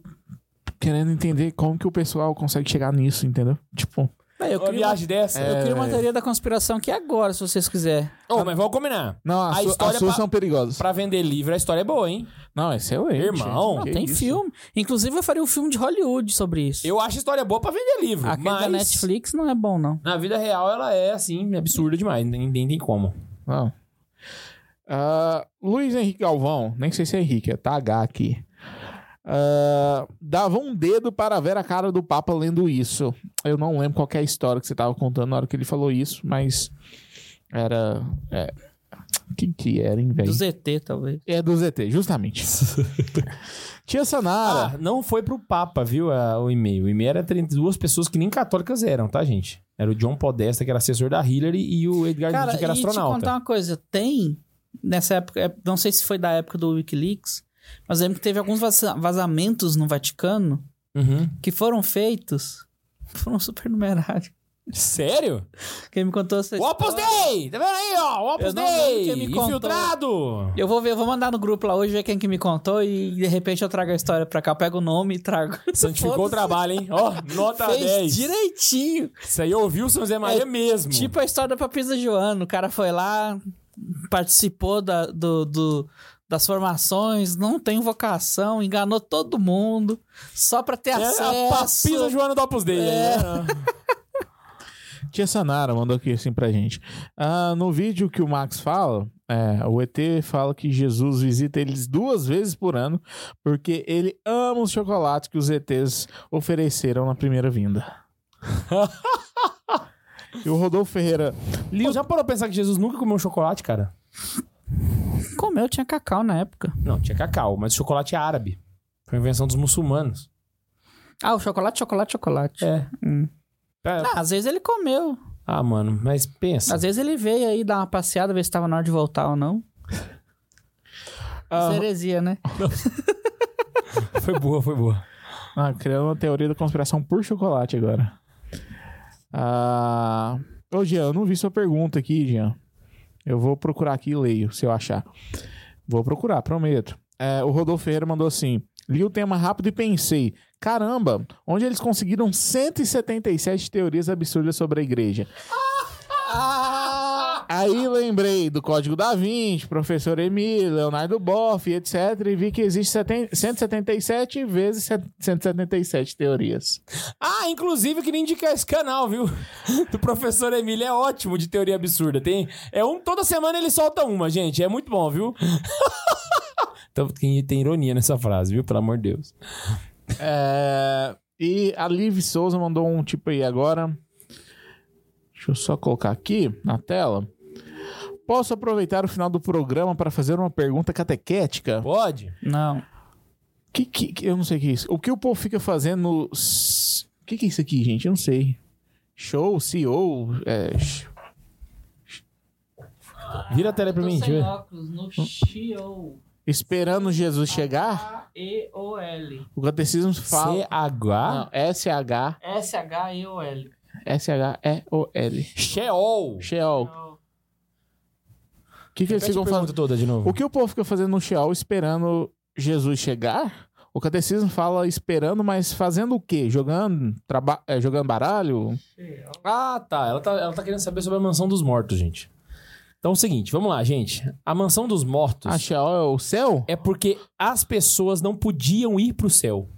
S3: querendo entender como que o pessoal consegue chegar nisso, entendeu? Tipo,
S2: Véi, eu
S1: Uma
S2: queria,
S1: viagem dessa?
S2: eu queria uma teoria da conspiração aqui agora, se vocês quiserem.
S1: Ô, mas vamos combinar.
S3: não,
S1: A
S3: as, su-
S1: história
S3: as suas
S1: pra-
S3: são perigosas.
S1: Pra vender livro, a história é boa, hein?
S3: Não, esse é o erro.
S1: Irmão,
S2: Não,
S3: Que
S2: tem
S3: isso?
S2: filme. Inclusive, eu faria um filme de Hollywood sobre isso.
S1: Eu acho a história boa pra vender livro,
S2: Aquele
S1: mas...
S2: da Netflix não é bom, não.
S1: Na vida real, ela é, assim, absurda demais. Nem, nem tem como.
S3: Não. Ah, Luiz Henrique Galvão, nem sei se é Henrique, é TH aqui. Ah, dava um dedo para ver a cara do Papa lendo isso. Eu não lembro qual que é a história que você tava contando na hora que ele falou isso, mas era. É, quem que era, hein, velho?
S2: Do ZT, talvez.
S3: É do ZT, justamente. [laughs] Tia Sanara.
S1: Ah, não foi pro Papa, viu, a- o e-mail. O e-mail era entre duas pessoas que nem católicas eram, tá, gente? Era o John Podesta, que era assessor da Hillary, e o Edgar
S2: Cara,
S1: que era
S2: e te
S1: astronauta.
S2: contar uma coisa. Tem, nessa época, é, não sei se foi da época do Wikileaks, mas lembro que teve alguns vaza- vazamentos no Vaticano
S1: Uhum.
S2: que foram feitos [laughs] por um supernumerário.
S1: Sério?
S2: Quem me contou essa
S1: O Opus
S2: história-
S1: Dei! Tá vendo aí, ó? O Opus Dei! Infiltrado!
S2: Eu vou ver, eu vou mandar no grupo lá hoje, ver quem que me contou e de repente eu trago a história pra cá. Eu pego o nome e trago. [laughs]
S1: Santificou o trabalho, hein? Ó, nota
S2: Fez
S1: 10.
S2: direitinho.
S1: Isso aí ouviu o São Zé Maria
S2: É,
S1: mesmo.
S2: Tipo a história da Papisa Joana. O cara foi lá, participou da, do, do- das formações, não tem vocação, enganou todo mundo, só pra ter
S1: é
S2: acesso.
S1: a papisa Joana do Opus Dei.
S2: É.
S1: né? [laughs]
S3: tia Sanara mandou aqui assim pra gente. Ah, no vídeo que o Max fala, é, o ET fala que Jesus visita eles duas vezes por ano porque ele ama os chocolates que os ETs ofereceram na primeira vinda. [laughs] e o Rodolfo Ferreira.
S1: Pô, já parou pra pensar que Jesus nunca comeu um chocolate, cara?
S2: Comeu, tinha cacau na época.
S1: Não, tinha cacau, mas chocolate é árabe. Foi invenção dos muçulmanos.
S2: Ah, o chocolate, chocolate, chocolate.
S1: É.
S2: Hum.
S1: É.
S2: Ah, às vezes ele comeu.
S1: Ah, mano, mas pensa.
S2: Às vezes ele veio aí dar uma passeada, ver se tava na hora de voltar ou não.
S3: Ah,
S2: heresia, né? [laughs]
S1: Foi boa, foi boa.
S3: Ah, criando uma teoria da conspiração por chocolate agora. Ah... Ô, Jean, eu não vi sua pergunta aqui, Jean. Eu vou procurar aqui e leio, se eu achar. Vou procurar, prometo. É, o Rodolfo Ferreira mandou assim: li o tema rápido e pensei, caramba, onde eles conseguiram 177 teorias absurdas sobre a igreja? [laughs] Aí lembrei do Código da Vinci, professor Emílio, Leonardo Boff, etc. E vi que existe seten- 177 vezes 177 teorias.
S1: Ah, inclusive, eu queria indicar esse canal, viu? [laughs] Do professor Emílio. É ótimo de teoria absurda. Tem, é um, toda semana ele solta uma, gente. É muito bom, viu? [laughs] Então, tem, tem ironia nessa frase, viu? Pelo amor de Deus.
S3: É, e a Liv Souza mandou um tipo aí agora. Deixa eu só colocar aqui na tela. Posso aproveitar o final do programa para fazer uma pergunta catequética?
S1: Pode?
S2: Não.
S3: Que, que, que- eu não sei o que é isso. O que o povo fica fazendo no... O que, que é isso aqui, gente? Eu não sei. Show, CEO... É...
S1: Vira a tela pra mim, deixa
S2: óculos no.
S3: Esperando Jesus chegar?
S2: A-E-O-L.
S3: O catecismo fala...
S1: C-H...
S3: Não, S-H...
S2: S-H-E-O-L.
S3: S-H-E-O-L.
S1: Sheol.
S3: Sheol. O que, que eles ficam
S1: toda de novo.
S3: O que o povo fica fazendo no Sheol esperando Jesus chegar? O catecismo fala esperando, mas fazendo o quê? Jogando, traba- é, jogando baralho?
S1: Ah, tá. Ela, tá. ela tá querendo saber sobre a mansão dos mortos, gente. Então é o seguinte, vamos lá, gente. A mansão dos mortos
S3: A Sheol é o céu?
S1: é porque as pessoas não podiam ir pro céu.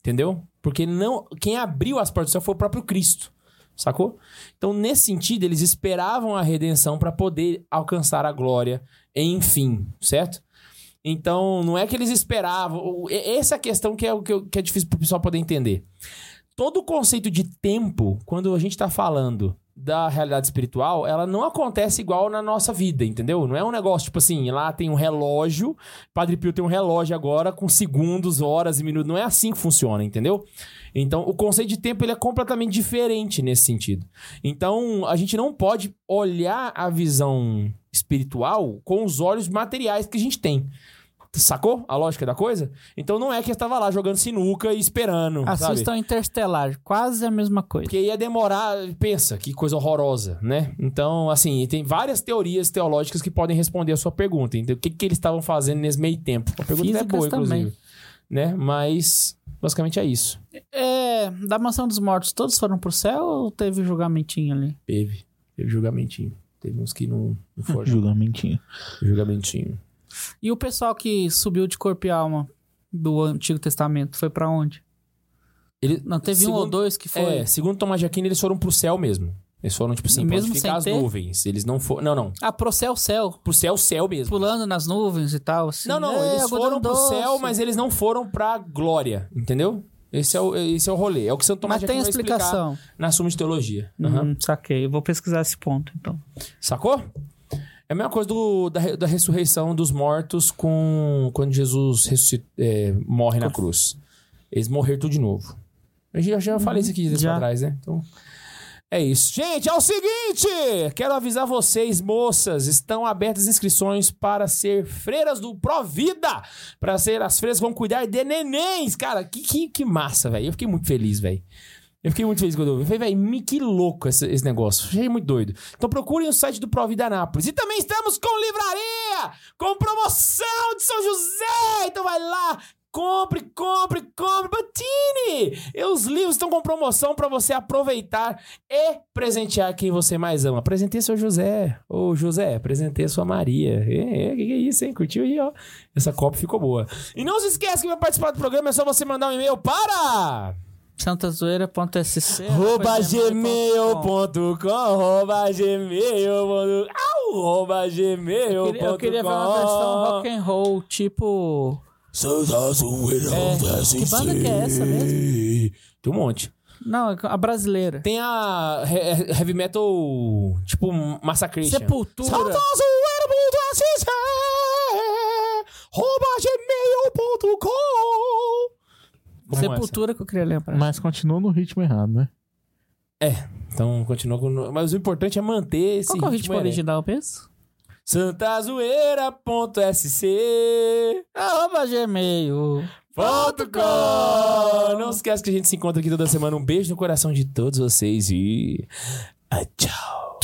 S1: Entendeu? Porque não, quem abriu as portas do céu foi o próprio Cristo. Sacou? Então, nesse sentido, eles esperavam a redenção para poder alcançar a glória, enfim, certo? Então, não é que eles esperavam. o- Essa é a questão que é, o que, é difícil pro pessoal poder entender. Todo o conceito de tempo, quando a gente tá falando da realidade espiritual, ela não acontece igual na nossa vida, entendeu? Não é um negócio tipo assim, lá tem um relógio, Padre Pio tem um relógio agora com segundos, horas e minutos. Não é assim que funciona, entendeu? Então, o conceito de tempo ele é completamente diferente nesse sentido. Então, a gente não pode olhar a visão espiritual com os olhos materiais que a gente tem. Sacou a lógica da coisa? Então não é que estava lá jogando sinuca e esperando, sabe?
S2: Assistam Interstellar. Quase a mesma coisa.
S1: Porque ia demorar, pensa, que coisa horrorosa, né? Então, assim, tem várias teorias teológicas que podem responder a sua pergunta. Então, o que, que eles estavam fazendo nesse meio tempo? A pergunta é
S2: Físicas
S1: boa,
S2: também.
S1: inclusive. Né? Mas, basicamente é isso.
S2: É, da Mansão dos Mortos, todos foram pro céu ou teve julgamentinho ali?
S1: Teve. Teve julgamentinho. Teve uns que não, não foram. [laughs]
S3: Julgamentinho.
S1: julgamentinho.
S2: E o pessoal que subiu de corpo e alma do Antigo Testamento foi pra onde?
S1: Ele,
S2: Não teve um ou
S1: segundo-
S2: dois que foi.
S1: É, segundo Tomás de Aquino, eles foram pro céu mesmo. Eles foram, tipo assim, pra
S2: mesmo sem
S1: as
S2: ter?
S1: nuvens. Eles não foram... Não, não.
S2: Ah, pro céu, céu.
S1: Pro céu, céu mesmo.
S2: Pulando nas nuvens e tal. Assim.
S1: Não, não,
S2: É,
S1: eles foram pro
S2: doce.
S1: céu, mas eles não foram pra glória, entendeu? Esse é o, esse é o rolê. É o que Santo Tomás
S2: Mas
S1: de
S2: tem explicação.
S1: na Suma de Teologia. Aham.
S2: Hum, saquei. Eu vou pesquisar esse ponto, então.
S1: Sacou? É a mesma coisa do, da, da ressurreição dos mortos com quando Jesus ressuscita- é, morre na cruz. Eles morreram tudo de novo. Eu já, já falei isso aqui dias
S2: já.
S1: atrás, né? Então, é isso. Gente, é o seguinte! Quero avisar vocês, moças, estão abertas inscrições para ser freiras do Provida! Para ser as freiras que vão cuidar de nenéns! Cara, que, que, que massa, velho. Eu fiquei muito feliz, velho. Eu fiquei muito feliz quando eu vi. Eu falei, velho, que louco esse, esse negócio. Achei muito doido. Então procurem o site do Provida Anápolis. E também estamos com livraria! Com promoção de São José! Então vai lá! Compre, compre, compre! Batine! E os livros estão com promoção para você aproveitar e presentear quem você mais ama. Presentei seu José. Ô, José, presentei sua Maria. É, é, que que é isso, hein? Curtiu aí, ó. Essa copa ficou boa. E não se esqueça que vai participar do programa é só você mandar um e-mail para...
S2: santazoeira.sc.
S1: Arroba gmail.com, arroba gmail.com,
S2: Eu queria, eu queria ver uma versão rock and roll, tipo. É, que banda que é essa mesmo?
S1: Tem um monte.
S2: Não, a brasileira.
S1: Tem a he- heavy metal, tipo Massacration.
S2: Sepultura.
S1: Gmail.com. Como
S2: Sepultura que eu queria lembrar.
S3: Mas continua no ritmo errado, né?
S1: É, então continua com... Mas o importante é manter esse
S2: Qual que é o ritmo
S1: heré.
S2: original mesmo?
S1: Santazoeira.sc
S2: Arroba gmail.
S1: Ponto com. Não esquece que a gente se encontra aqui toda semana. Um beijo no coração de todos vocês e. ah, Tchau.